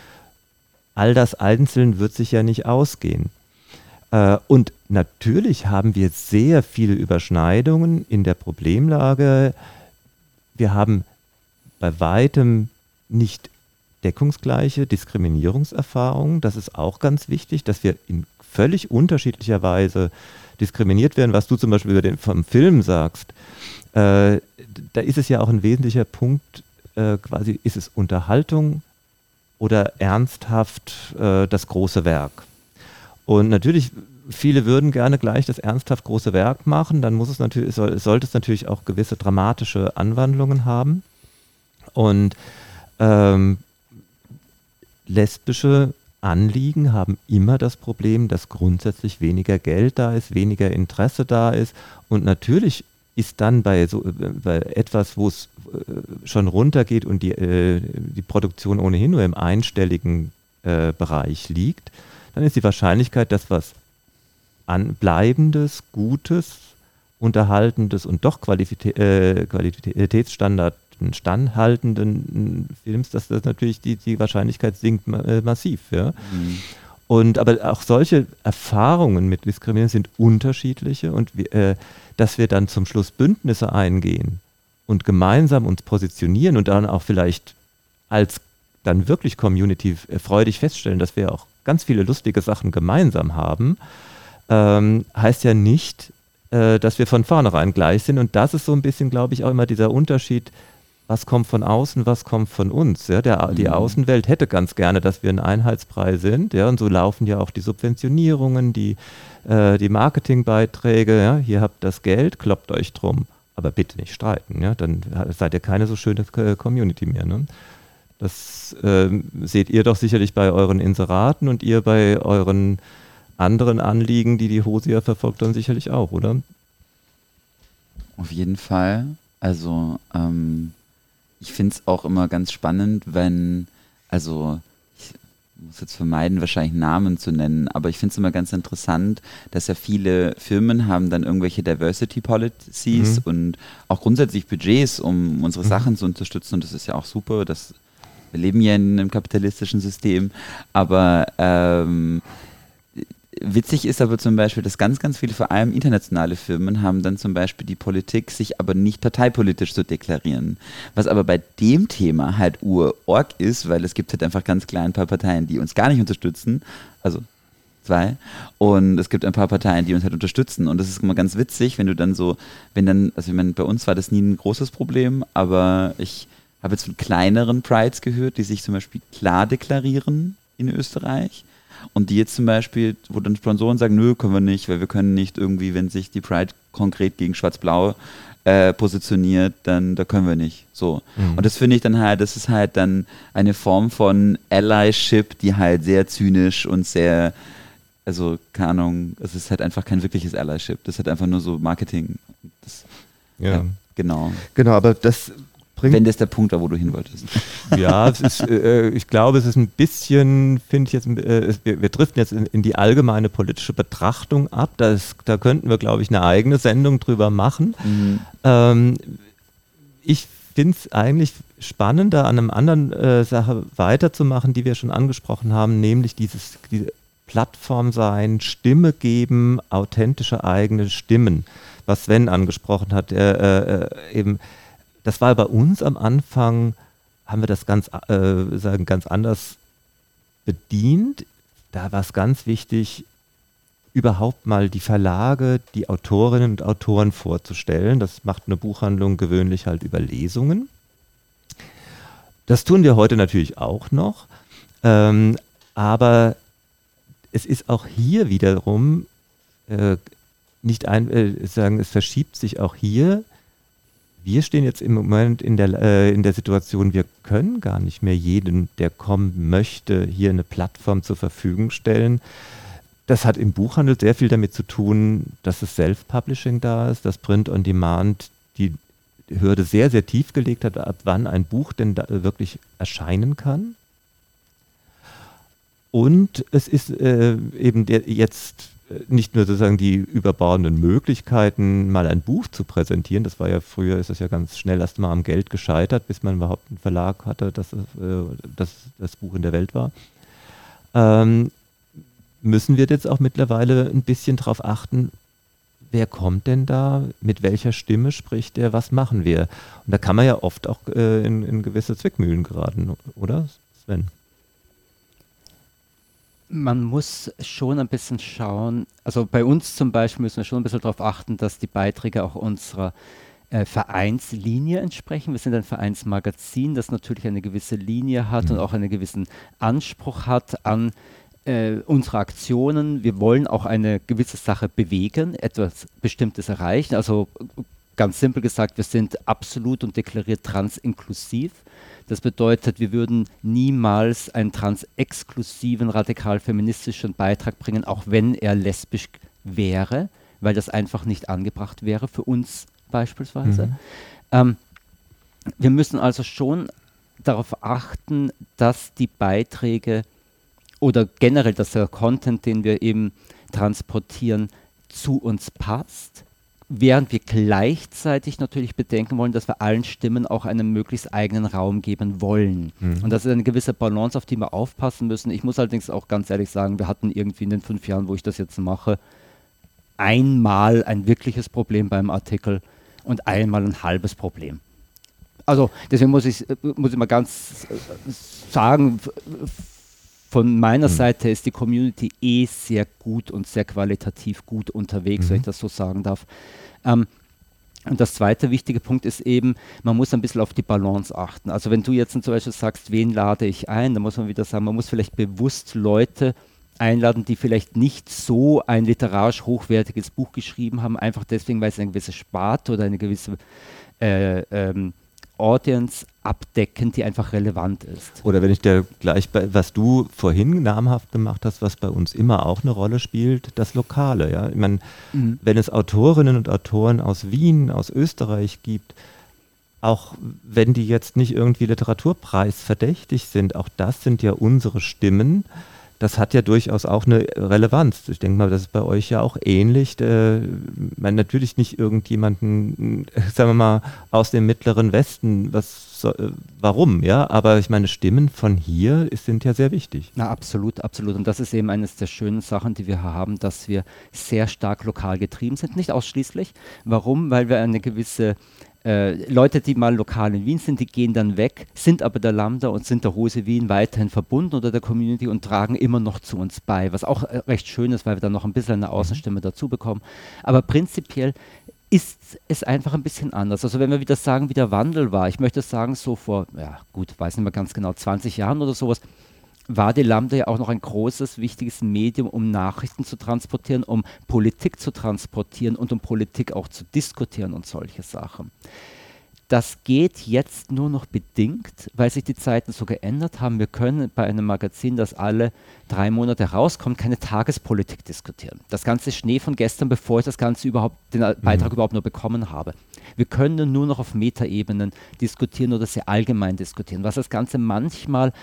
All das einzeln wird sich ja nicht ausgehen. Äh, und natürlich haben wir sehr viele Überschneidungen in der Problemlage. Wir haben bei weitem nicht deckungsgleiche Diskriminierungserfahrungen. Das ist auch ganz wichtig, dass wir in völlig unterschiedlicher Weise diskriminiert werden, was du zum Beispiel über den, vom Film sagst. Äh, da ist es ja auch ein wesentlicher Punkt, äh, quasi ist es Unterhaltung oder ernsthaft äh, das große Werk. Und natürlich, viele würden gerne gleich das ernsthaft große Werk machen, dann muss es natürlich, soll, sollte es natürlich auch gewisse dramatische Anwandlungen haben. Und ähm, lesbische Anliegen haben immer das Problem, dass grundsätzlich weniger Geld da ist, weniger Interesse da ist. Und natürlich ist dann bei, so, bei etwas, wo es äh, schon runtergeht und die, äh, die Produktion ohnehin nur im einstelligen äh, Bereich liegt, dann ist die Wahrscheinlichkeit, dass was an bleibendes, gutes, unterhaltendes und doch Qualitä äh, Qualitätsstandard echten, standhaltenden Films, dass das natürlich die, die Wahrscheinlichkeit sinkt äh, massiv. Ja? Mhm. Und aber auch solche Erfahrungen mit Diskriminierung sind unterschiedliche und äh, dass wir dann zum Schluss Bündnisse eingehen und gemeinsam uns positionieren und dann auch vielleicht als dann wirklich Community äh, freudig feststellen, dass wir auch ganz viele lustige Sachen gemeinsam haben, ähm, heißt ja nicht, äh, dass wir von vornherein gleich sind. Und das ist so ein bisschen, glaube ich, auch immer dieser Unterschied was kommt von außen, was kommt von uns. Ja? Der, die mhm. Außenwelt hätte ganz gerne, dass wir ein Einheitsbrei sind. Ja? Und so laufen ja auch die Subventionierungen, die, äh, die Marketingbeiträge. Ja? Hier habt das Geld, kloppt euch drum. Aber bitte nicht streiten. Ja? Dann seid ihr keine so schöne Community mehr. Ne? Das äh, seht ihr doch sicherlich bei euren Inseraten und ihr bei euren anderen Anliegen, die die Hosia verfolgt, dann sicherlich auch, oder? Auf jeden Fall. Also ähm, ich finde es auch immer ganz spannend, wenn, also ich muss jetzt vermeiden, wahrscheinlich Namen zu nennen, aber ich finde es immer ganz interessant, dass ja viele Firmen haben dann irgendwelche Diversity Policies mhm. und auch grundsätzlich Budgets, um unsere mhm. Sachen zu unterstützen und das ist ja auch super, das wir leben ja in einem kapitalistischen System, aber ähm, Witzig ist aber zum Beispiel, dass ganz, ganz viele, vor allem internationale Firmen, haben dann zum Beispiel die Politik, sich aber nicht parteipolitisch zu deklarieren. Was aber bei dem Thema halt urorg ist, weil es gibt halt einfach ganz klar ein paar Parteien, die uns gar nicht unterstützen. Also zwei. Und es gibt ein paar Parteien, die uns halt unterstützen. Und das ist immer ganz witzig, wenn du dann so, wenn dann, also ich meine, bei uns war das nie ein großes Problem, aber ich habe jetzt von kleineren Prides gehört, die sich zum Beispiel klar deklarieren in Österreich und die jetzt zum Beispiel, wo dann Sponsoren sagen, nö, können wir nicht, weil wir können nicht irgendwie, wenn sich die Pride konkret gegen Schwarz-Blau äh, positioniert, dann da können wir nicht. So. Mhm. Und das finde ich dann halt, das ist halt dann eine Form von Allyship, die halt sehr zynisch und sehr, also keine Ahnung, es ist halt einfach kein wirkliches Allyship. Das ist halt einfach nur so Marketing. Das, ja. ja. Genau. Genau, aber das bringt Wenn das der Punkt war, wo du hin wolltest. Ja, ist, äh, ich glaube, es ist ein bisschen, finde ich jetzt, äh, wir, wir driften jetzt in, in, die allgemeine politische Betrachtung ab. Da, ist, da könnten wir, glaube ich, eine eigene Sendung drüber machen. Mhm. Ähm, ich finde es eigentlich spannender, an einer anderen äh, Sache weiterzumachen, die wir schon angesprochen haben, nämlich dieses diese Plattform sein, Stimme geben, authentische eigene Stimmen, was Sven angesprochen hat. Äh, äh, eben, das war bei uns am Anfang, haben wir das ganz, äh, sagen, ganz anders bedient. Da war es ganz wichtig, überhaupt mal die Verlage, die Autorinnen und Autoren vorzustellen. Das macht eine Buchhandlung gewöhnlich halt über Lesungen. Das tun wir heute natürlich auch noch. Ähm, aber es ist auch hier wiederum äh, nicht ein, äh, sagen, es verschiebt sich auch hier. Wir stehen jetzt im Moment in der, äh, in der Situation, wir können gar nicht mehr jedem, der kommen möchte, hier eine Plattform zur Verfügung stellen. Das hat im Buchhandel sehr viel damit zu tun, dass es Self-Publishing da ist, dass Print on Demand die Hürde sehr, sehr tief gelegt hat, ab wann ein Buch denn wirklich erscheinen kann. Und es ist äh, eben der, jetzt äh, nicht nur sozusagen die überbordenden Möglichkeiten, mal ein Buch zu präsentieren. Das war ja früher, ist das ja ganz schnell erst mal am Geld gescheitert, bis man überhaupt einen Verlag hatte, dass, äh, dass das Buch in der Welt war. Ähm, müssen wir jetzt auch mittlerweile ein bisschen darauf achten, wer kommt denn da, mit welcher Stimme spricht der, was machen wir? Und da kann man ja oft auch äh, in, in gewisse Zwickmühlen geraten, oder Sven? Man muss schon ein bisschen schauen, also bei uns zum Beispiel müssen wir schon ein bisschen darauf achten, dass die Beiträge auch unserer äh, Vereinslinie entsprechen. Wir sind ein Vereinsmagazin, das natürlich eine gewisse Linie hat mhm. und auch einen gewissen Anspruch hat an äh, unsere Aktionen. Wir wollen auch eine gewisse Sache bewegen, etwas Bestimmtes erreichen. Also ganz simpel gesagt, wir sind absolut und deklariert transinklusiv. Das bedeutet, wir würden niemals einen transexklusiven, radikal-feministischen Beitrag bringen, auch wenn er lesbisch wäre, weil das einfach nicht angebracht wäre für uns beispielsweise. Mhm. Ähm, wir müssen also schon darauf achten, dass die Beiträge oder generell, dass der Content, den wir eben transportieren, zu uns passt während wir gleichzeitig natürlich bedenken wollen, dass wir allen Stimmen auch einen möglichst eigenen Raum geben wollen. Mhm. Und das ist eine gewisse Balance, auf die wir aufpassen müssen. Ich muss allerdings auch ganz ehrlich sagen, wir hatten irgendwie in den fünf Jahren, wo ich das jetzt mache, einmal ein wirkliches Problem beim Artikel und einmal ein halbes Problem. Also deswegen muss ich, muss ich mal ganz äh, sagen, von meiner mhm. Seite ist die Community eh sehr gut und sehr qualitativ gut unterwegs, mhm. wenn ich das so sagen darf. Ähm, und das zweite wichtige Punkt ist eben, man muss ein bisschen auf die Balance achten. Also wenn du jetzt zum Beispiel sagst, wen lade ich ein, dann muss man wieder sagen, man muss vielleicht bewusst Leute einladen, die vielleicht nicht so ein literarisch hochwertiges Buch geschrieben haben, einfach deswegen, weil sie eine gewisse Sparte oder eine gewisse äh, ähm, Audience abdecken, die einfach relevant ist. Oder wenn ich dir gleich bei, was du vorhin namhaft gemacht hast, was bei uns immer auch eine Rolle spielt, das Lokale. Ja? Ich meine, mhm. wenn es Autorinnen und Autoren aus Wien, aus Österreich gibt, auch wenn die jetzt nicht irgendwie Literaturpreisverdächtig sind, auch das sind ja unsere Stimmen das hat ja durchaus auch eine Relevanz. Ich denke mal, das ist bei euch ja auch ähnlich. Äh, man natürlich nicht irgendjemanden, sagen wir mal, aus dem mittleren Westen, was, äh, warum, ja, aber ich meine, Stimmen von hier sind ja sehr wichtig. Na, absolut, absolut. Und das ist eben eines der schönen Sachen, die wir haben, dass wir sehr stark lokal getrieben sind, nicht ausschließlich. Warum? Weil wir eine gewisse äh, Leute, die mal lokal in Wien sind, die gehen dann weg, sind aber der Lambda und sind der Hose Wien weiterhin verbunden oder der Community und tragen immer noch zu uns bei, was auch äh, recht schön ist, weil wir dann noch ein bisschen eine Außenstimme dazu bekommen. Aber prinzipiell ist es einfach ein bisschen anders. Also wenn wir wieder sagen, wie der Wandel war, ich möchte sagen, so vor, ja gut, weiß nicht mehr ganz genau, 20 Jahren oder sowas, war die Lambda ja auch noch ein großes, wichtiges Medium, um Nachrichten zu transportieren, um Politik zu transportieren und um Politik auch zu diskutieren und solche Sachen. Das geht jetzt nur noch bedingt, weil sich die Zeiten so geändert haben. Wir können bei einem Magazin, das alle drei Monate rauskommt, keine Tagespolitik diskutieren. Das ganze Schnee von gestern, bevor ich das Ganze überhaupt, den Beitrag mhm. überhaupt nur bekommen habe. Wir können nur noch auf Metaebenen diskutieren oder sehr allgemein diskutieren, was das Ganze manchmal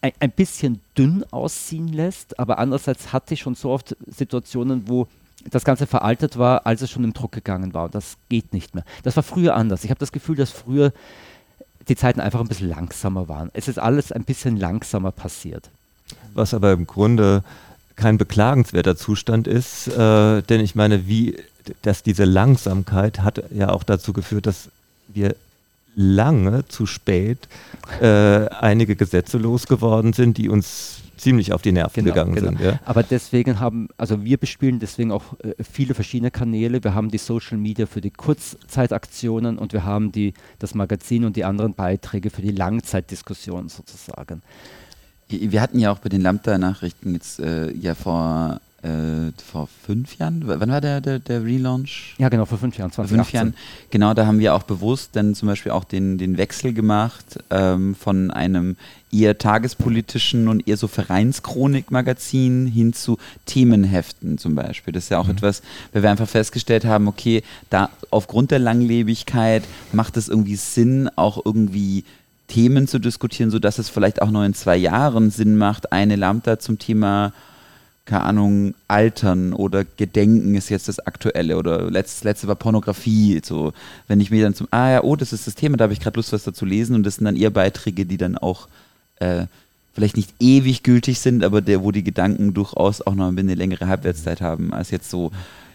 ein, ein bisschen dünn aussehen lässt, aber andererseits hatte ich schon so oft Situationen, wo das Ganze veraltet war, als es schon im Druck gegangen war. Und das geht nicht mehr. Das war früher anders. Ich habe das Gefühl, dass früher die Zeiten einfach ein bisschen langsamer waren. Es ist alles ein bisschen langsamer passiert. Was aber im Grunde kein beklagenswerter Zustand ist, äh, denn ich meine, wie, dass diese Langsamkeit hat ja auch dazu geführt, dass wir lange zu spät äh, einige Gesetze losgeworden sind, die uns ziemlich auf die Nerven genau, gegangen genau. sind. Ja? Aber deswegen haben, also wir bespielen deswegen auch äh, viele verschiedene Kanäle. Wir haben die Social Media für die Kurzzeitaktionen und wir haben die, das Magazin und die anderen Beiträge für die Langzeitdiskussion sozusagen. Wir hatten ja auch bei den Lambda-Nachrichten jetzt äh, ja vor äh, vor fünf Jahren, wann war der, der, der Relaunch? Ja, genau, vor fünf Jahren, 2018. Vor fünf Jahren, genau, da haben wir auch bewusst dann zum Beispiel auch den, den Wechsel gemacht ähm, von einem eher tagespolitischen und eher so Vereinschronik-Magazin hin zu Themenheften zum Beispiel. Das ist ja auch mhm. etwas, weil wir einfach festgestellt haben, okay, da aufgrund der Langlebigkeit macht es irgendwie Sinn, auch irgendwie Themen zu diskutieren, sodass es vielleicht auch noch in zwei Jahren Sinn macht, eine Lambda zum Thema keine Ahnung, Altern oder Gedenken ist jetzt das Aktuelle oder letztes, letzte war Pornografie. So, wenn ich mir dann zum, ah ja, oh, das ist das Thema, da habe ich gerade Lust, was dazu lesen und das sind dann eher Beiträge, die dann auch äh, vielleicht nicht ewig gültig sind, aber der, wo die Gedanken durchaus auch noch eine längere Halbwertszeit haben, als jetzt so,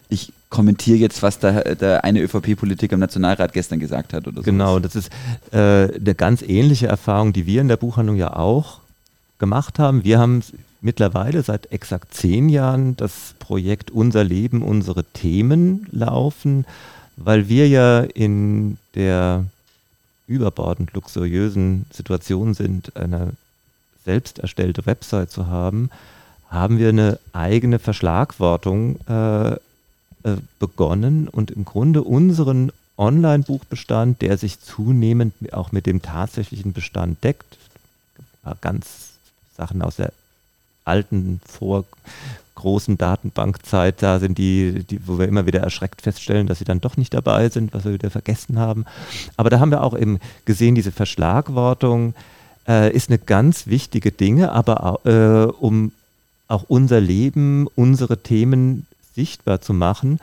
ich kommentiere jetzt, was der, der eine ÖVP-Politiker im Nationalrat gestern gesagt hat oder so. Genau, das ist äh, eine ganz ähnliche Erfahrung, die wir in der Buchhandlung ja auch gemacht haben. Wir haben mittlerweile seit exakt zehn Jahren das Projekt Unser Leben, unsere Themen laufen, weil wir ja in der überbordend luxuriösen Situation sind, eine selbst erstellte Website zu haben, haben wir eine eigene Verschlagwortung äh, äh, begonnen und im Grunde unseren Online-Buchbestand, der sich zunehmend auch mit dem tatsächlichen Bestand deckt, ganz Sachen aus der alten, vor großen Datenbankzeit, da sind die, die, wo wir immer wieder erschreckt feststellen, dass sie dann doch nicht dabei sind, was wir wieder vergessen haben. Aber da haben wir auch eben gesehen, diese Verschlagwortung äh, ist eine ganz wichtige Dinge, aber äh, um auch unser Leben, unsere Themen sichtbar zu machen.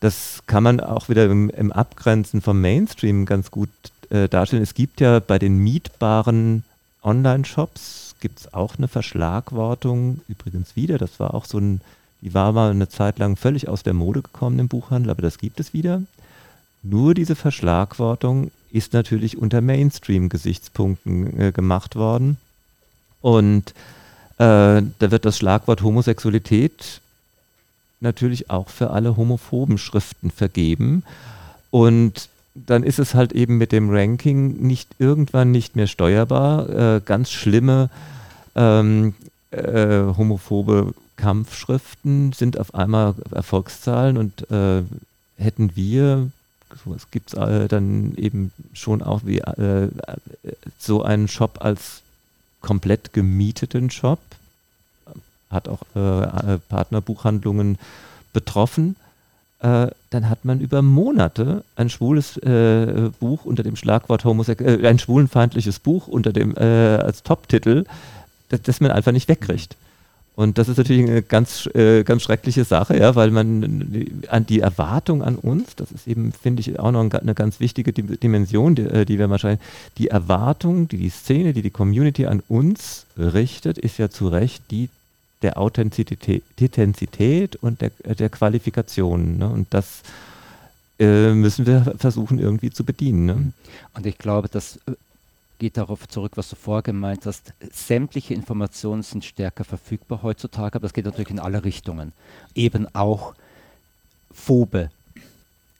Das kann man auch wieder im, im Abgrenzen vom Mainstream ganz gut äh, darstellen. Es gibt ja bei den mietbaren Online-Shops gibt es auch eine Verschlagwortung, übrigens wieder, das war auch so ein, die war mal eine Zeit lang völlig aus der Mode gekommen im Buchhandel, aber das gibt es wieder. Nur diese Verschlagwortung ist natürlich unter Mainstream-Gesichtspunkten äh, gemacht worden. Und äh, da wird das Schlagwort Homosexualität natürlich auch für alle homophoben Schriften vergeben. Und dann ist es halt eben mit dem Ranking nicht irgendwann nicht mehr steuerbar. Äh, ganz schlimme ähm, äh, homophobe Kampfschriften sind auf einmal Erfolgszahlen und äh, hätten wir, es gibt äh, dann eben schon auch wie äh, so einen Shop als komplett gemieteten Shop, hat auch äh, Partnerbuchhandlungen betroffen äh, dann hat man über Monate ein schwules äh, Buch unter dem Schlagwort Homosex äh, ein schwulenfeindliches Buch unter dem äh, als Top-Titel, das, das, man einfach nicht wegkriegt. Und das ist natürlich eine ganz, äh, ganz schreckliche Sache, ja, weil man an die Erwartung an uns, das ist eben, finde ich, auch noch eine ganz wichtige Dimension, die, die wir wahrscheinlich, die Erwartung, die die Szene, die die Community an uns richtet, ist ja zu Recht die der Authentizität und der, der Qualifikation. Ne? Und das äh, müssen wir versuchen irgendwie zu bedienen. Ne? Mhm. Und ich glaube, das äh, geht darauf zurück, was du vorher gemeint hast. Sämtliche Informationen sind stärker verfügbar heutzutage, aber das geht natürlich in alle Richtungen. Eben auch Phobe,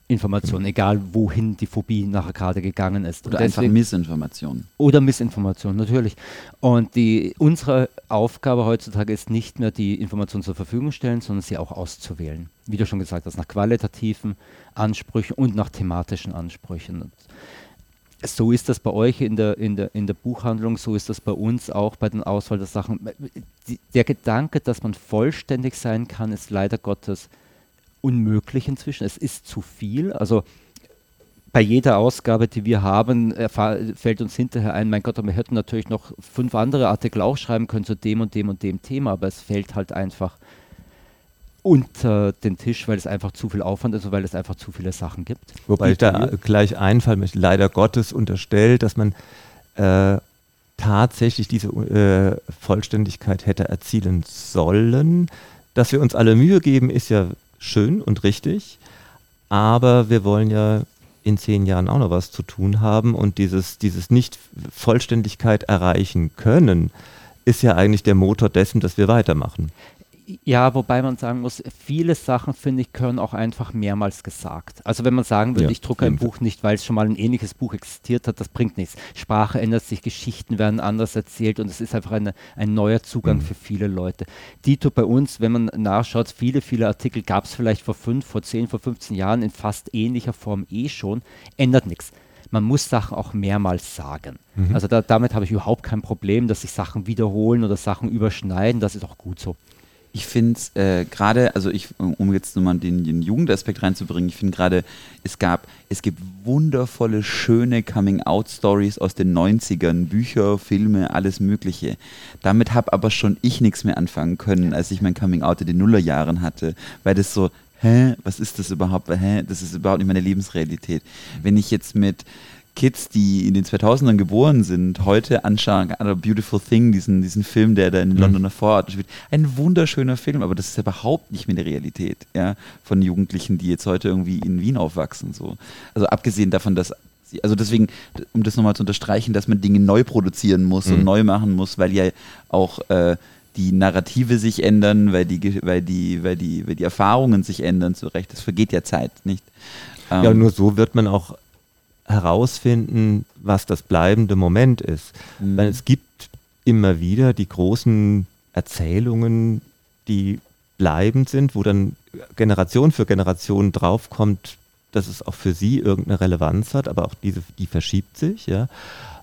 Informationen, egal wohin die Phobie nachher gerade gegangen ist. Oder deswegen, einfach Missinformation. Oder Missinformation, natürlich. Und die, unsere Aufgabe heutzutage ist nicht mehr die Information zur Verfügung stellen, sondern sie auch auszuwählen. Wie du schon gesagt hast, nach qualitativen Ansprüchen und nach thematischen Ansprüchen. Und so ist das bei euch in der, in, der, in der Buchhandlung, so ist das bei uns auch bei den Auswahl der Sachen. Die, der Gedanke, dass man vollständig sein kann, ist leider Gottes unmöglich inzwischen. Es ist zu viel. Also bei jeder Ausgabe, die wir haben, fällt uns hinterher ein, mein Gott, wir hätten natürlich noch fünf andere Artikel auch schreiben können zu dem und dem und dem Thema, aber es fällt halt einfach unter den Tisch, weil es einfach zu viel Aufwand ist und weil es einfach zu viele Sachen gibt. Wobei ich da gleich einfallen möchte, leider Gottes unterstellt, dass man äh, tatsächlich diese äh, Vollständigkeit hätte erzielen sollen. Dass wir uns alle Mühe geben, ist ja schön und richtig, aber wir wollen ja in zehn Jahren auch noch was zu tun haben und dieses, dieses Nicht-Vollständigkeit erreichen können, ist ja eigentlich der Motor dessen, dass wir weitermachen. Ja, wobei man sagen muss, viele Sachen, finde ich, können auch einfach mehrmals gesagt. Also wenn man sagen würde, ja, ich drucke ein Buch nicht, weil es schon mal ein ähnliches Buch existiert hat, das bringt nichts. Sprache ändert sich, Geschichten werden anders erzählt und es ist einfach eine, ein neuer Zugang mhm. für viele Leute. Dito bei uns, wenn man nachschaut, viele, viele Artikel gab es vielleicht vor fünf, vor zehn, vor 15 Jahren in fast ähnlicher Form eh schon, ändert nichts man muss Sachen auch mehrmals sagen. Mhm. Also da, damit habe ich überhaupt kein Problem, dass sich Sachen wiederholen oder Sachen überschneiden. Das ist auch gut so ich finde es äh, gerade, also ich, um jetzt nochmal den, den Jugendaspekt reinzubringen, ich finde gerade, es gab, es gibt wundervolle, schöne Coming-out-Stories aus den 90ern, Bücher, Filme, alles Mögliche. Damit habe aber schon ich nichts mehr anfangen können, als ich mein Coming-out in den Nullerjahren hatte, weil das so, hä, was ist das überhaupt, hä, das ist überhaupt nicht meine Lebensrealität. Wenn ich jetzt mit Kids, die in den 2000ern geboren sind, heute anschauen, A Beautiful Thing, diesen, diesen Film, der da in mhm. Londoner Vorort spielt. Ein wunderschöner Film, aber das ist überhaupt nicht mehr die Realität ja, von Jugendlichen, die jetzt heute irgendwie in Wien aufwachsen. So. Also abgesehen davon, dass sie, also deswegen, um das nochmal zu unterstreichen, dass man Dinge neu produzieren muss mhm. und neu machen muss, weil ja auch äh, die Narrative sich ändern, weil die, weil die, weil die, weil die Erfahrungen sich ändern, zu Recht. Das vergeht ja Zeit, nicht? Ja, ähm, nur so wird man auch herausfinden, was das bleibende Moment ist. Mhm. Weil es gibt immer wieder die großen Erzählungen, die bleibend sind, wo dann Generation für Generation draufkommt, dass es auch für sie irgendeine Relevanz hat, aber auch diese, die verschiebt sich, ja.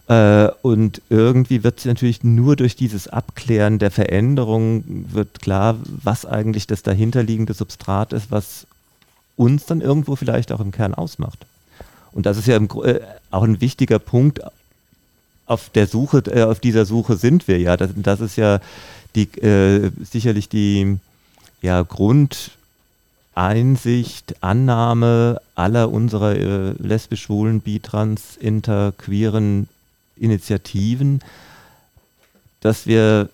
Äh, und irgendwie wird natürlich nur durch dieses Abklären der Veränderung wird klar, was eigentlich das dahinterliegende Substrat ist, was uns dann irgendwo vielleicht auch im Kern ausmacht. Und das ist ja im, äh, auch ein wichtiger Punkt. Auf der Suche, äh, auf dieser Suche sind wir ja. Das, das ist ja die, äh, sicherlich die ja, Grundeinsicht, Annahme aller unserer äh, lesbisch, schwulen, bi, trans, inter, queeren Initiativen, dass wir,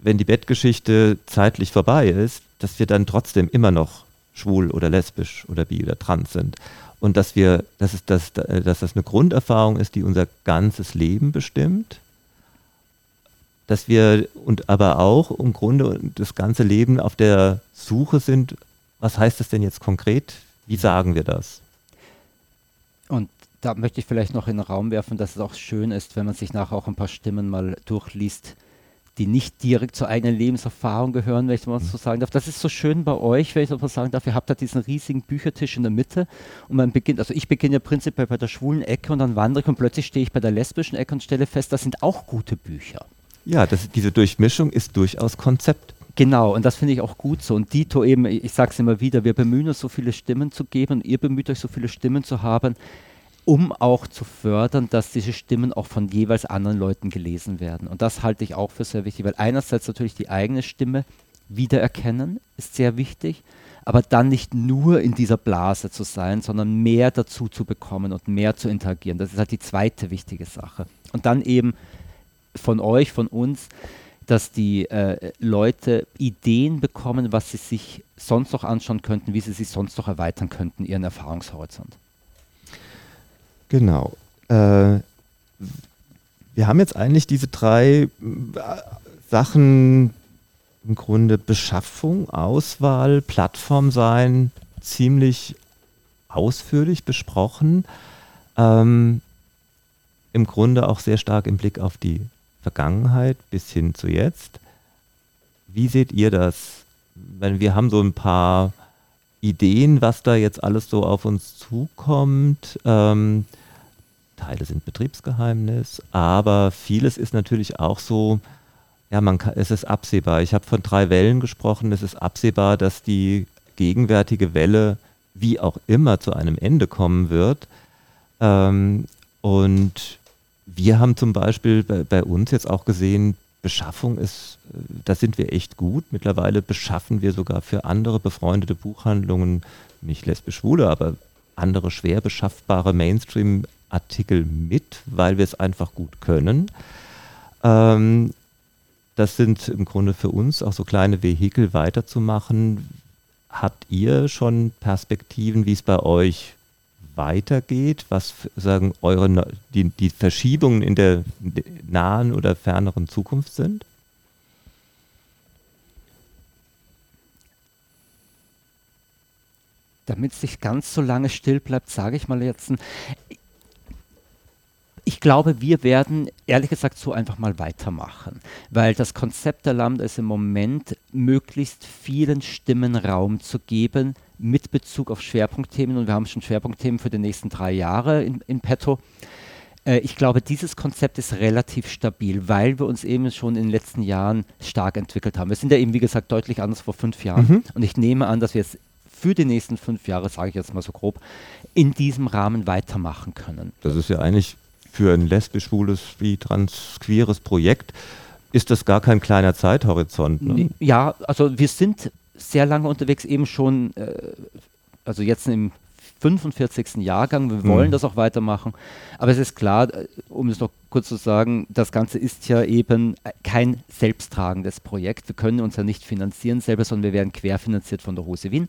wenn die Bettgeschichte zeitlich vorbei ist, dass wir dann trotzdem immer noch schwul oder lesbisch oder bi oder trans sind und dass wir, dass, es, dass, dass das eine Grunderfahrung ist, die unser ganzes Leben bestimmt, dass wir und aber auch im Grunde das ganze Leben auf der Suche sind, was heißt das denn jetzt konkret? Wie sagen wir das? Und da möchte ich vielleicht noch in den Raum werfen, dass es auch schön ist, wenn man sich nachher auch ein paar Stimmen mal durchliest, die nicht direkt zur eigenen Lebenserfahrung gehören, wenn ich mal so sagen darf. Das ist so schön bei euch, wenn ich das mal sagen darf. Ihr habt da diesen riesigen Büchertisch in der Mitte und man beginnt, also ich beginne ja prinzipiell bei der schwulen Ecke und dann wandere ich und plötzlich stehe ich bei der lesbischen Ecke und stelle fest, das sind auch gute Bücher. Ja, das, diese Durchmischung ist durchaus Konzept. Genau, und das finde ich auch gut so. Und Dito eben, ich sage es immer wieder, wir bemühen uns, so viele Stimmen zu geben und ihr bemüht euch, so viele Stimmen zu haben um auch zu fördern, dass diese Stimmen auch von jeweils anderen Leuten gelesen werden. Und das halte ich auch für sehr wichtig, weil einerseits natürlich die eigene Stimme wiedererkennen ist sehr wichtig, aber dann nicht nur in dieser Blase zu sein, sondern mehr dazu zu bekommen und mehr zu interagieren. Das ist halt die zweite wichtige Sache. Und dann eben von euch, von uns, dass die äh, Leute Ideen bekommen, was sie sich sonst noch anschauen könnten, wie sie sich sonst noch erweitern könnten, ihren Erfahrungshorizont. Genau. Äh, wir haben jetzt eigentlich diese drei äh, Sachen im Grunde Beschaffung, Auswahl, Plattform sein, ziemlich ausführlich besprochen. Ähm, Im Grunde auch sehr stark im Blick auf die Vergangenheit bis hin zu jetzt. Wie seht ihr das? Wenn wir haben so ein paar Ideen, was da jetzt alles so auf uns zukommt. Ähm, Teile sind Betriebsgeheimnis, aber vieles ist natürlich auch so, ja, man kann, es ist absehbar. Ich habe von drei Wellen gesprochen. Es ist absehbar, dass die gegenwärtige Welle wie auch immer zu einem Ende kommen wird. Ähm, und wir haben zum Beispiel bei, bei, uns jetzt auch gesehen, Beschaffung ist, äh, da sind wir echt gut. Mittlerweile beschaffen wir sogar für andere befreundete Buchhandlungen, nicht lesbisch-schwule, aber andere schwer beschaffbare Mainstream-Artikel mit, weil wir es einfach gut können. Ähm, das sind im Grunde für uns auch so kleine Vehikel weiterzumachen. Habt ihr schon Perspektiven, wie es bei euch weitergeht, was sagen eure die, die Verschiebungen in der nahen oder ferneren Zukunft sind? Damit es nicht ganz so lange still bleibt, sage ich mal jetzt, ich glaube, wir werden ehrlich gesagt so einfach mal weitermachen, weil das Konzept der Lambda ist im Moment, möglichst vielen Stimmen Raum zu geben mit Bezug auf Schwerpunktthemen und wir haben schon Schwerpunktthemen für die nächsten drei Jahre in, in petto. Äh, ich glaube, dieses Konzept ist relativ stabil, weil wir uns eben schon in den letzten Jahren stark entwickelt haben. Wir sind ja eben, wie gesagt, deutlich anders vor fünf Jahren. Mhm. Und ich nehme an, dass wir jetzt für die nächsten fünf Jahre, sage ich jetzt mal so grob, in diesem Rahmen weitermachen können. Das ist ja eigentlich für ein lesbisch-schwules wie trans-queeres Projekt ist das gar kein kleiner Zeithorizont. Ne? Ja, also wir sind sehr lange unterwegs, eben schon, äh, also jetzt im 45. Jahrgang. Wir wollen mhm. das auch weitermachen. Aber es ist klar, äh, um es noch kurz zu sagen, das Ganze ist ja eben kein selbsttragendes Projekt. Wir können uns ja nicht finanzieren selber, sondern wir werden querfinanziert von der Hose Wien,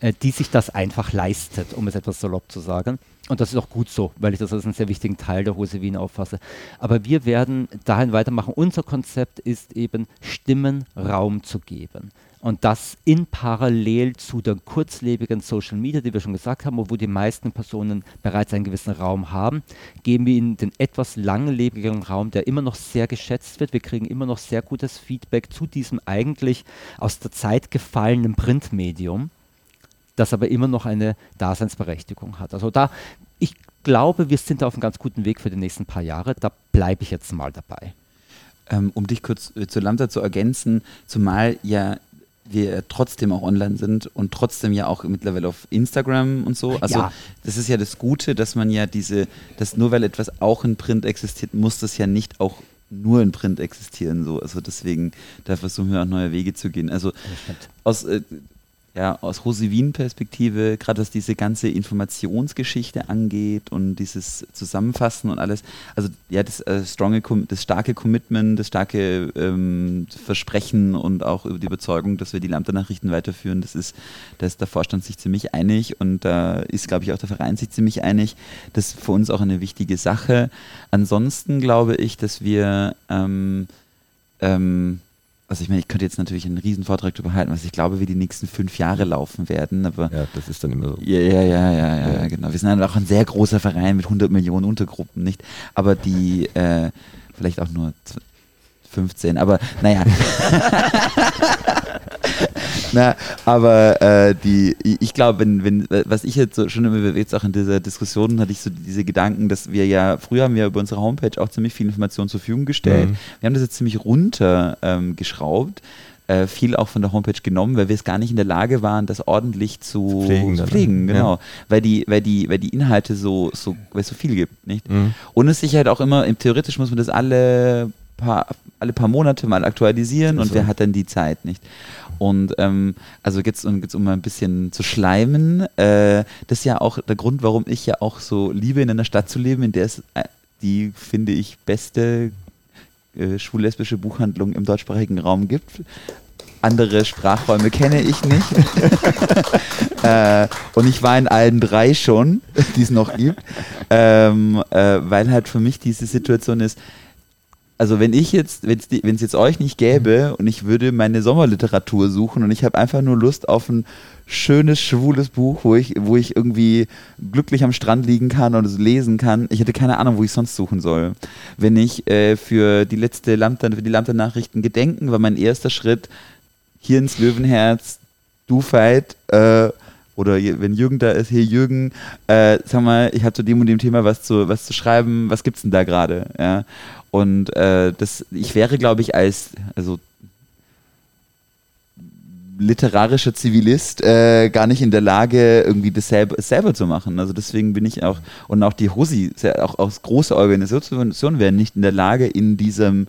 äh, die sich das einfach leistet, um es etwas salopp zu sagen. Und das ist auch gut so, weil ich das als einen sehr wichtigen Teil der Hose Wien auffasse. Aber wir werden dahin weitermachen. Unser Konzept ist eben, Stimmen Raum zu geben. Und das in parallel zu den kurzlebigen Social Media, die wir schon gesagt haben, wo die meisten Personen bereits einen gewissen Raum haben, geben wir ihnen den etwas langlebigeren Raum, der immer noch sehr geschätzt wird. Wir kriegen immer noch sehr gutes Feedback zu diesem eigentlich aus der Zeit gefallenen Printmedium das aber immer noch eine Daseinsberechtigung hat. Also da, ich glaube, wir sind auf einem ganz guten Weg für die nächsten paar Jahre. Da bleibe ich jetzt mal dabei. Ähm, um dich kurz äh, zu Lambda zu ergänzen, zumal ja wir trotzdem auch online sind und trotzdem ja auch mittlerweile auf Instagram und so. Also ja. das ist ja das Gute, dass man ja diese, dass nur weil etwas auch in Print existiert, muss das ja nicht auch nur in Print existieren. So. Also deswegen, da versuchen wir auch neue Wege zu gehen. Also aus äh, ja, aus Rosevin-Perspektive, gerade was diese ganze Informationsgeschichte angeht und dieses Zusammenfassen und alles, also ja, das, äh, stronge, das starke Commitment, das starke ähm, Versprechen und auch über die Überzeugung, dass wir die Lambda-Nachrichten weiterführen, das ist, da ist der Vorstand sich ziemlich einig und da ist, glaube ich, auch der Verein sich ziemlich einig. Das ist für uns auch eine wichtige Sache. Ansonsten glaube ich, dass wir ähm, ähm, also ich meine, ich könnte jetzt natürlich einen riesen Vortrag darüber halten, was ich glaube, wie die nächsten fünf Jahre laufen werden, aber... Ja, das ist dann immer so. Ja, ja, ja, ja, ja, ja. genau. Wir sind dann auch ein sehr großer Verein mit 100 Millionen Untergruppen, nicht? Aber die, äh, vielleicht auch nur 15, aber naja. Na, aber äh, die, ich glaube, wenn, wenn, was ich jetzt so schon immer jetzt auch in dieser Diskussion hatte ich so diese Gedanken, dass wir ja, früher haben wir über unsere Homepage auch ziemlich viel Information zur Verfügung gestellt. Mhm. Wir haben das jetzt ziemlich runter ähm. Äh, viel auch von der Homepage genommen, weil wir es gar nicht in der Lage waren, das ordentlich zu pflegen, zu pflegen genau. Ja. Weil die, weil die, weil die Inhalte so, so, weil es so viel gibt, nicht? Mhm. Und es sich halt auch immer, theoretisch muss man das alle paar, alle paar Monate mal aktualisieren und so. wer hat dann die Zeit, nicht? Und ähm, also jetzt, um, jetzt um mal ein bisschen zu schleimen, äh, das ist ja auch der Grund, warum ich ja auch so liebe, in einer Stadt zu leben, in der es äh, die, finde ich, beste äh, schwul-lesbische Buchhandlung im deutschsprachigen Raum gibt. Andere Sprachräume kenne ich nicht. äh, und ich war in allen drei schon, die es noch gibt, ähm, äh, weil halt für mich diese Situation ist, also wenn ich jetzt, wenn es jetzt euch nicht gäbe und ich würde meine Sommerliteratur suchen und ich habe einfach nur Lust auf ein schönes, schwules Buch, wo ich, wo ich irgendwie glücklich am Strand liegen kann und es lesen kann. Ich hätte keine Ahnung, wo ich sonst suchen soll. Wenn ich äh, für die letzte Lambda, für die Lambda-Nachrichten gedenken, war mein erster Schritt hier ins Löwenherz, du Fight, äh, oder wenn Jürgen da ist, hier Jürgen, äh, sag mal, ich habe zu dem und dem Thema was zu, was zu schreiben, was gibt's denn da gerade? Ja? Und äh, das, ich wäre, glaube ich, als, also literarischer Zivilist äh, gar nicht in der Lage, irgendwie das selber, selber zu machen. Also deswegen bin ich auch, und auch die HOSI, auch aus große Organisationen wären nicht in der Lage, in diesem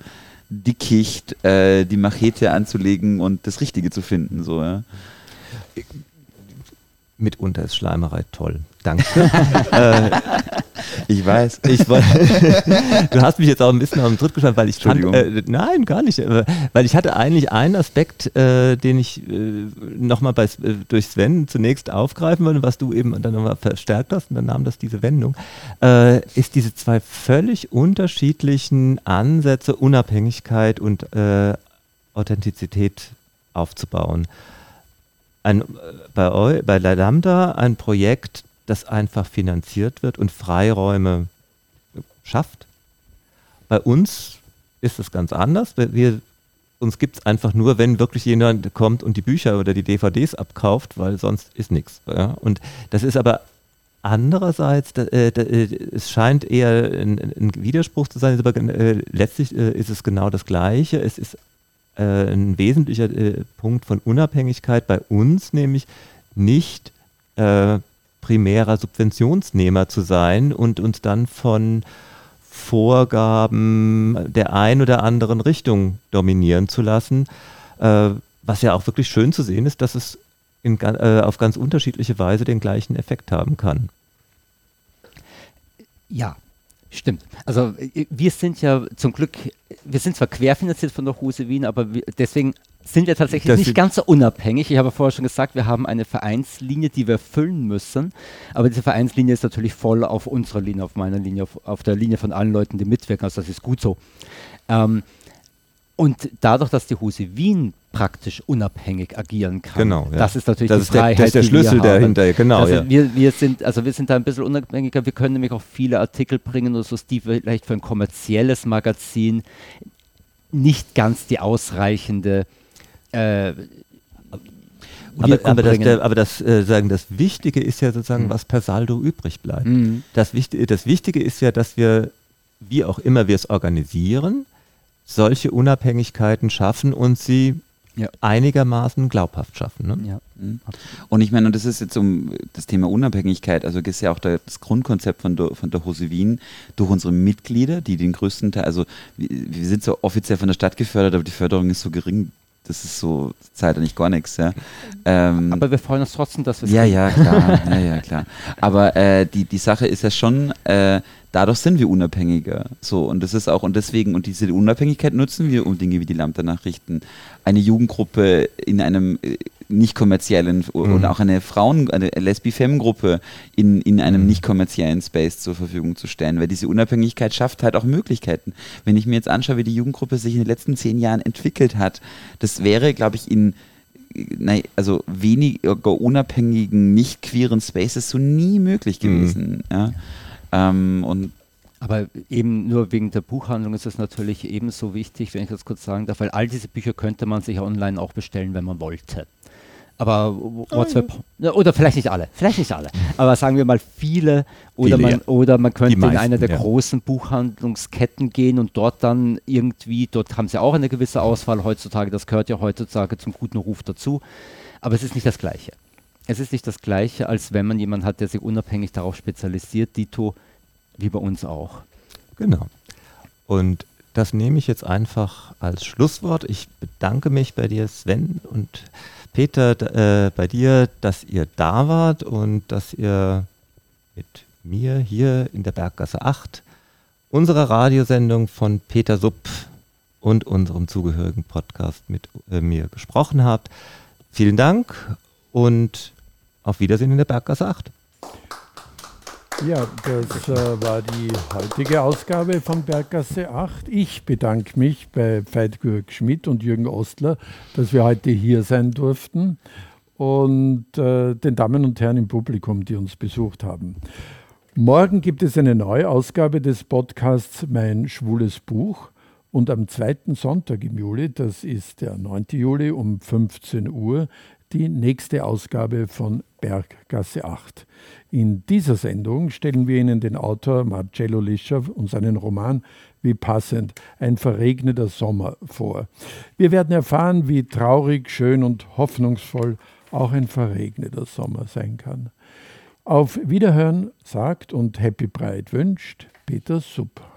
Dickicht äh, die Machete anzulegen und das Richtige zu finden. So, ja. Mitunter ist Schleimerei toll. Danke. äh, Ich weiß. ich du hast mich jetzt auch ein bisschen auf den Tritt gespannt, weil ich fand, Entschuldigung. äh, nein, gar nicht, äh, weil ich hatte eigentlich einen Aspekt, äh, den ich nochmal durch Sven zunächst aufgreifen wollte, was du eben dann nochmal verstärkt hast und dann nahm das diese Wendung, ist diese zwei völlig unterschiedlichen Ansätze, Unabhängigkeit und Authentizität aufzubauen. Ein, äh, bei, eu, bei La Lambda ein Projekt, das einfach finanziert wird und Freiräume schafft. Bei uns ist es ganz anders. Wir, uns gibt es einfach nur, wenn wirklich jemand kommt und die Bücher oder die DVDs abkauft, weil sonst ist nichts. Ja? Und das ist aber andererseits, da, äh, da, äh, es scheint eher ein, ein Widerspruch zu sein, aber äh, letztlich äh, ist es genau das Gleiche. Es ist äh, ein wesentlicher äh, Punkt von Unabhängigkeit bei uns, nämlich nicht äh, primärer Subventionsnehmer zu sein und uns dann von Vorgaben der ein oder anderen Richtung dominieren zu lassen. Äh, was ja auch wirklich schön zu sehen ist, dass es in, äh, auf ganz unterschiedliche Weise den gleichen Effekt haben kann. Ja, stimmt. Also äh, wir sind ja zum Glück, wir sind zwar querfinanziert von der Huse Wien, aber wir, deswegen sind wir tatsächlich Das nicht ganz so unabhängig. Ich habe vorher schon gesagt, wir haben eine Vereinslinie, die wir füllen müssen. Aber diese Vereinslinie ist natürlich voll auf unserer Linie, auf meiner Linie, auf, auf der Linie von allen Leuten, die mitwirken. Also das ist gut so. Ähm, und dadurch, dass die Huse Wien praktisch unabhängig agieren kann, Genau, ja. das ist natürlich Das die ist der- Freiheit, das ist der Schlüssel dahinter, genau, Also ja. wir, wir sind, also wir sind da ein bisschen unabhängiger. Wir können nämlich auch viele Artikel bringen oder so, die vielleicht für ein kommerzielles Magazin nicht ganz die ausreichende äh, Aber, aber, das, der, aber das, äh, sagen, das Wichtige ist ja sozusagen, Mhm. was per Saldo übrig bleibt. Mhm. Das, Wichtige, das Wichtige ist ja, dass wir, wie auch immer wir es organisieren, solche Unabhängigkeiten schaffen und sie Ja. einigermaßen glaubhaft schaffen. Ne? ja. Mhm. Und ich meine, und das ist jetzt um das Thema Unabhängigkeit, also das ist ja auch der, das Grundkonzept von der, von der Hose Wien, durch unsere Mitglieder, die den größten Teil, also wir, wir sind so offiziell von der Stadt gefördert, aber die Förderung ist so gering, das ist so, zahlt eigentlich gar nichts, ja. Ähm, Aber wir freuen uns trotzdem, dass wir es ja, ja, klar, ja, ja, klar. Aber äh, die, die Sache ist ja schon, äh, dadurch sind wir unabhängiger. So, und das ist auch, und deswegen, und diese Unabhängigkeit nutzen wir, um Dinge wie die Lambda-Nachrichten, eine Jugendgruppe in einem äh, nicht kommerziellen Mhm. oder auch eine Frauen-, eine Lesbi-Femme-Gruppe in, in einem Mhm. nicht kommerziellen Space zur Verfügung zu stellen, weil diese Unabhängigkeit schafft halt auch Möglichkeiten. Wenn ich mir jetzt anschaue, wie die Jugendgruppe sich in den letzten zehn Jahren entwickelt hat, das wäre, glaube ich, in also weniger unabhängigen, nicht queeren Spaces so nie möglich Mhm. gewesen. Ja? Ähm, und Aber eben nur wegen der Buchhandlung ist es natürlich ebenso wichtig, wenn ich das kurz sagen darf, weil all diese Bücher könnte man sich online auch bestellen, wenn man wollte. Aber what's the po- Ja, oder vielleicht nicht alle, vielleicht nicht alle, aber sagen wir mal viele oder Viele, man ja. oder man könnte Die in eine meisten, der ja. großen Buchhandlungsketten gehen und dort dann irgendwie, dort haben sie auch eine gewisse Auswahl heutzutage, das gehört ja heutzutage zum guten Ruf dazu, aber es ist nicht das Gleiche. Es ist nicht das Gleiche, als wenn man jemanden hat, der sich unabhängig darauf spezialisiert, Dito, wie bei uns auch. Genau. Und das nehme ich jetzt einfach als Schlusswort. Ich bedanke mich bei dir, Sven und Peter, äh, bei dir, dass ihr da wart und dass ihr mit mir hier in der Berggasse 8 unserer Radiosendung von Peter Supp und unserem zugehörigen Podcast mit äh, mir gesprochen habt. Vielen Dank und auf Wiedersehen in der Berggasse 8. Ja, das äh, war die heutige Ausgabe von Berggasse 8. Ich bedanke mich bei Veit Georg Schmidt und Jürgen Ostler, dass wir heute hier sein durften und äh, den Damen und Herren im Publikum, die uns besucht haben. Morgen gibt es eine neue Ausgabe des Podcasts Mein schwules Buch und am zweiten Sonntag im Juli, das ist der 9. Juli um 15 Uhr, die nächste Ausgabe von Berggasse 8. In dieser Sendung stellen wir Ihnen den Autor Marcello Lischer und seinen Roman Wie passend, ein verregneter Sommer vor. Wir werden erfahren, wie traurig, schön und hoffnungsvoll auch ein verregneter Sommer sein kann. Auf Wiederhören sagt und Happy Bride wünscht Peter Supp.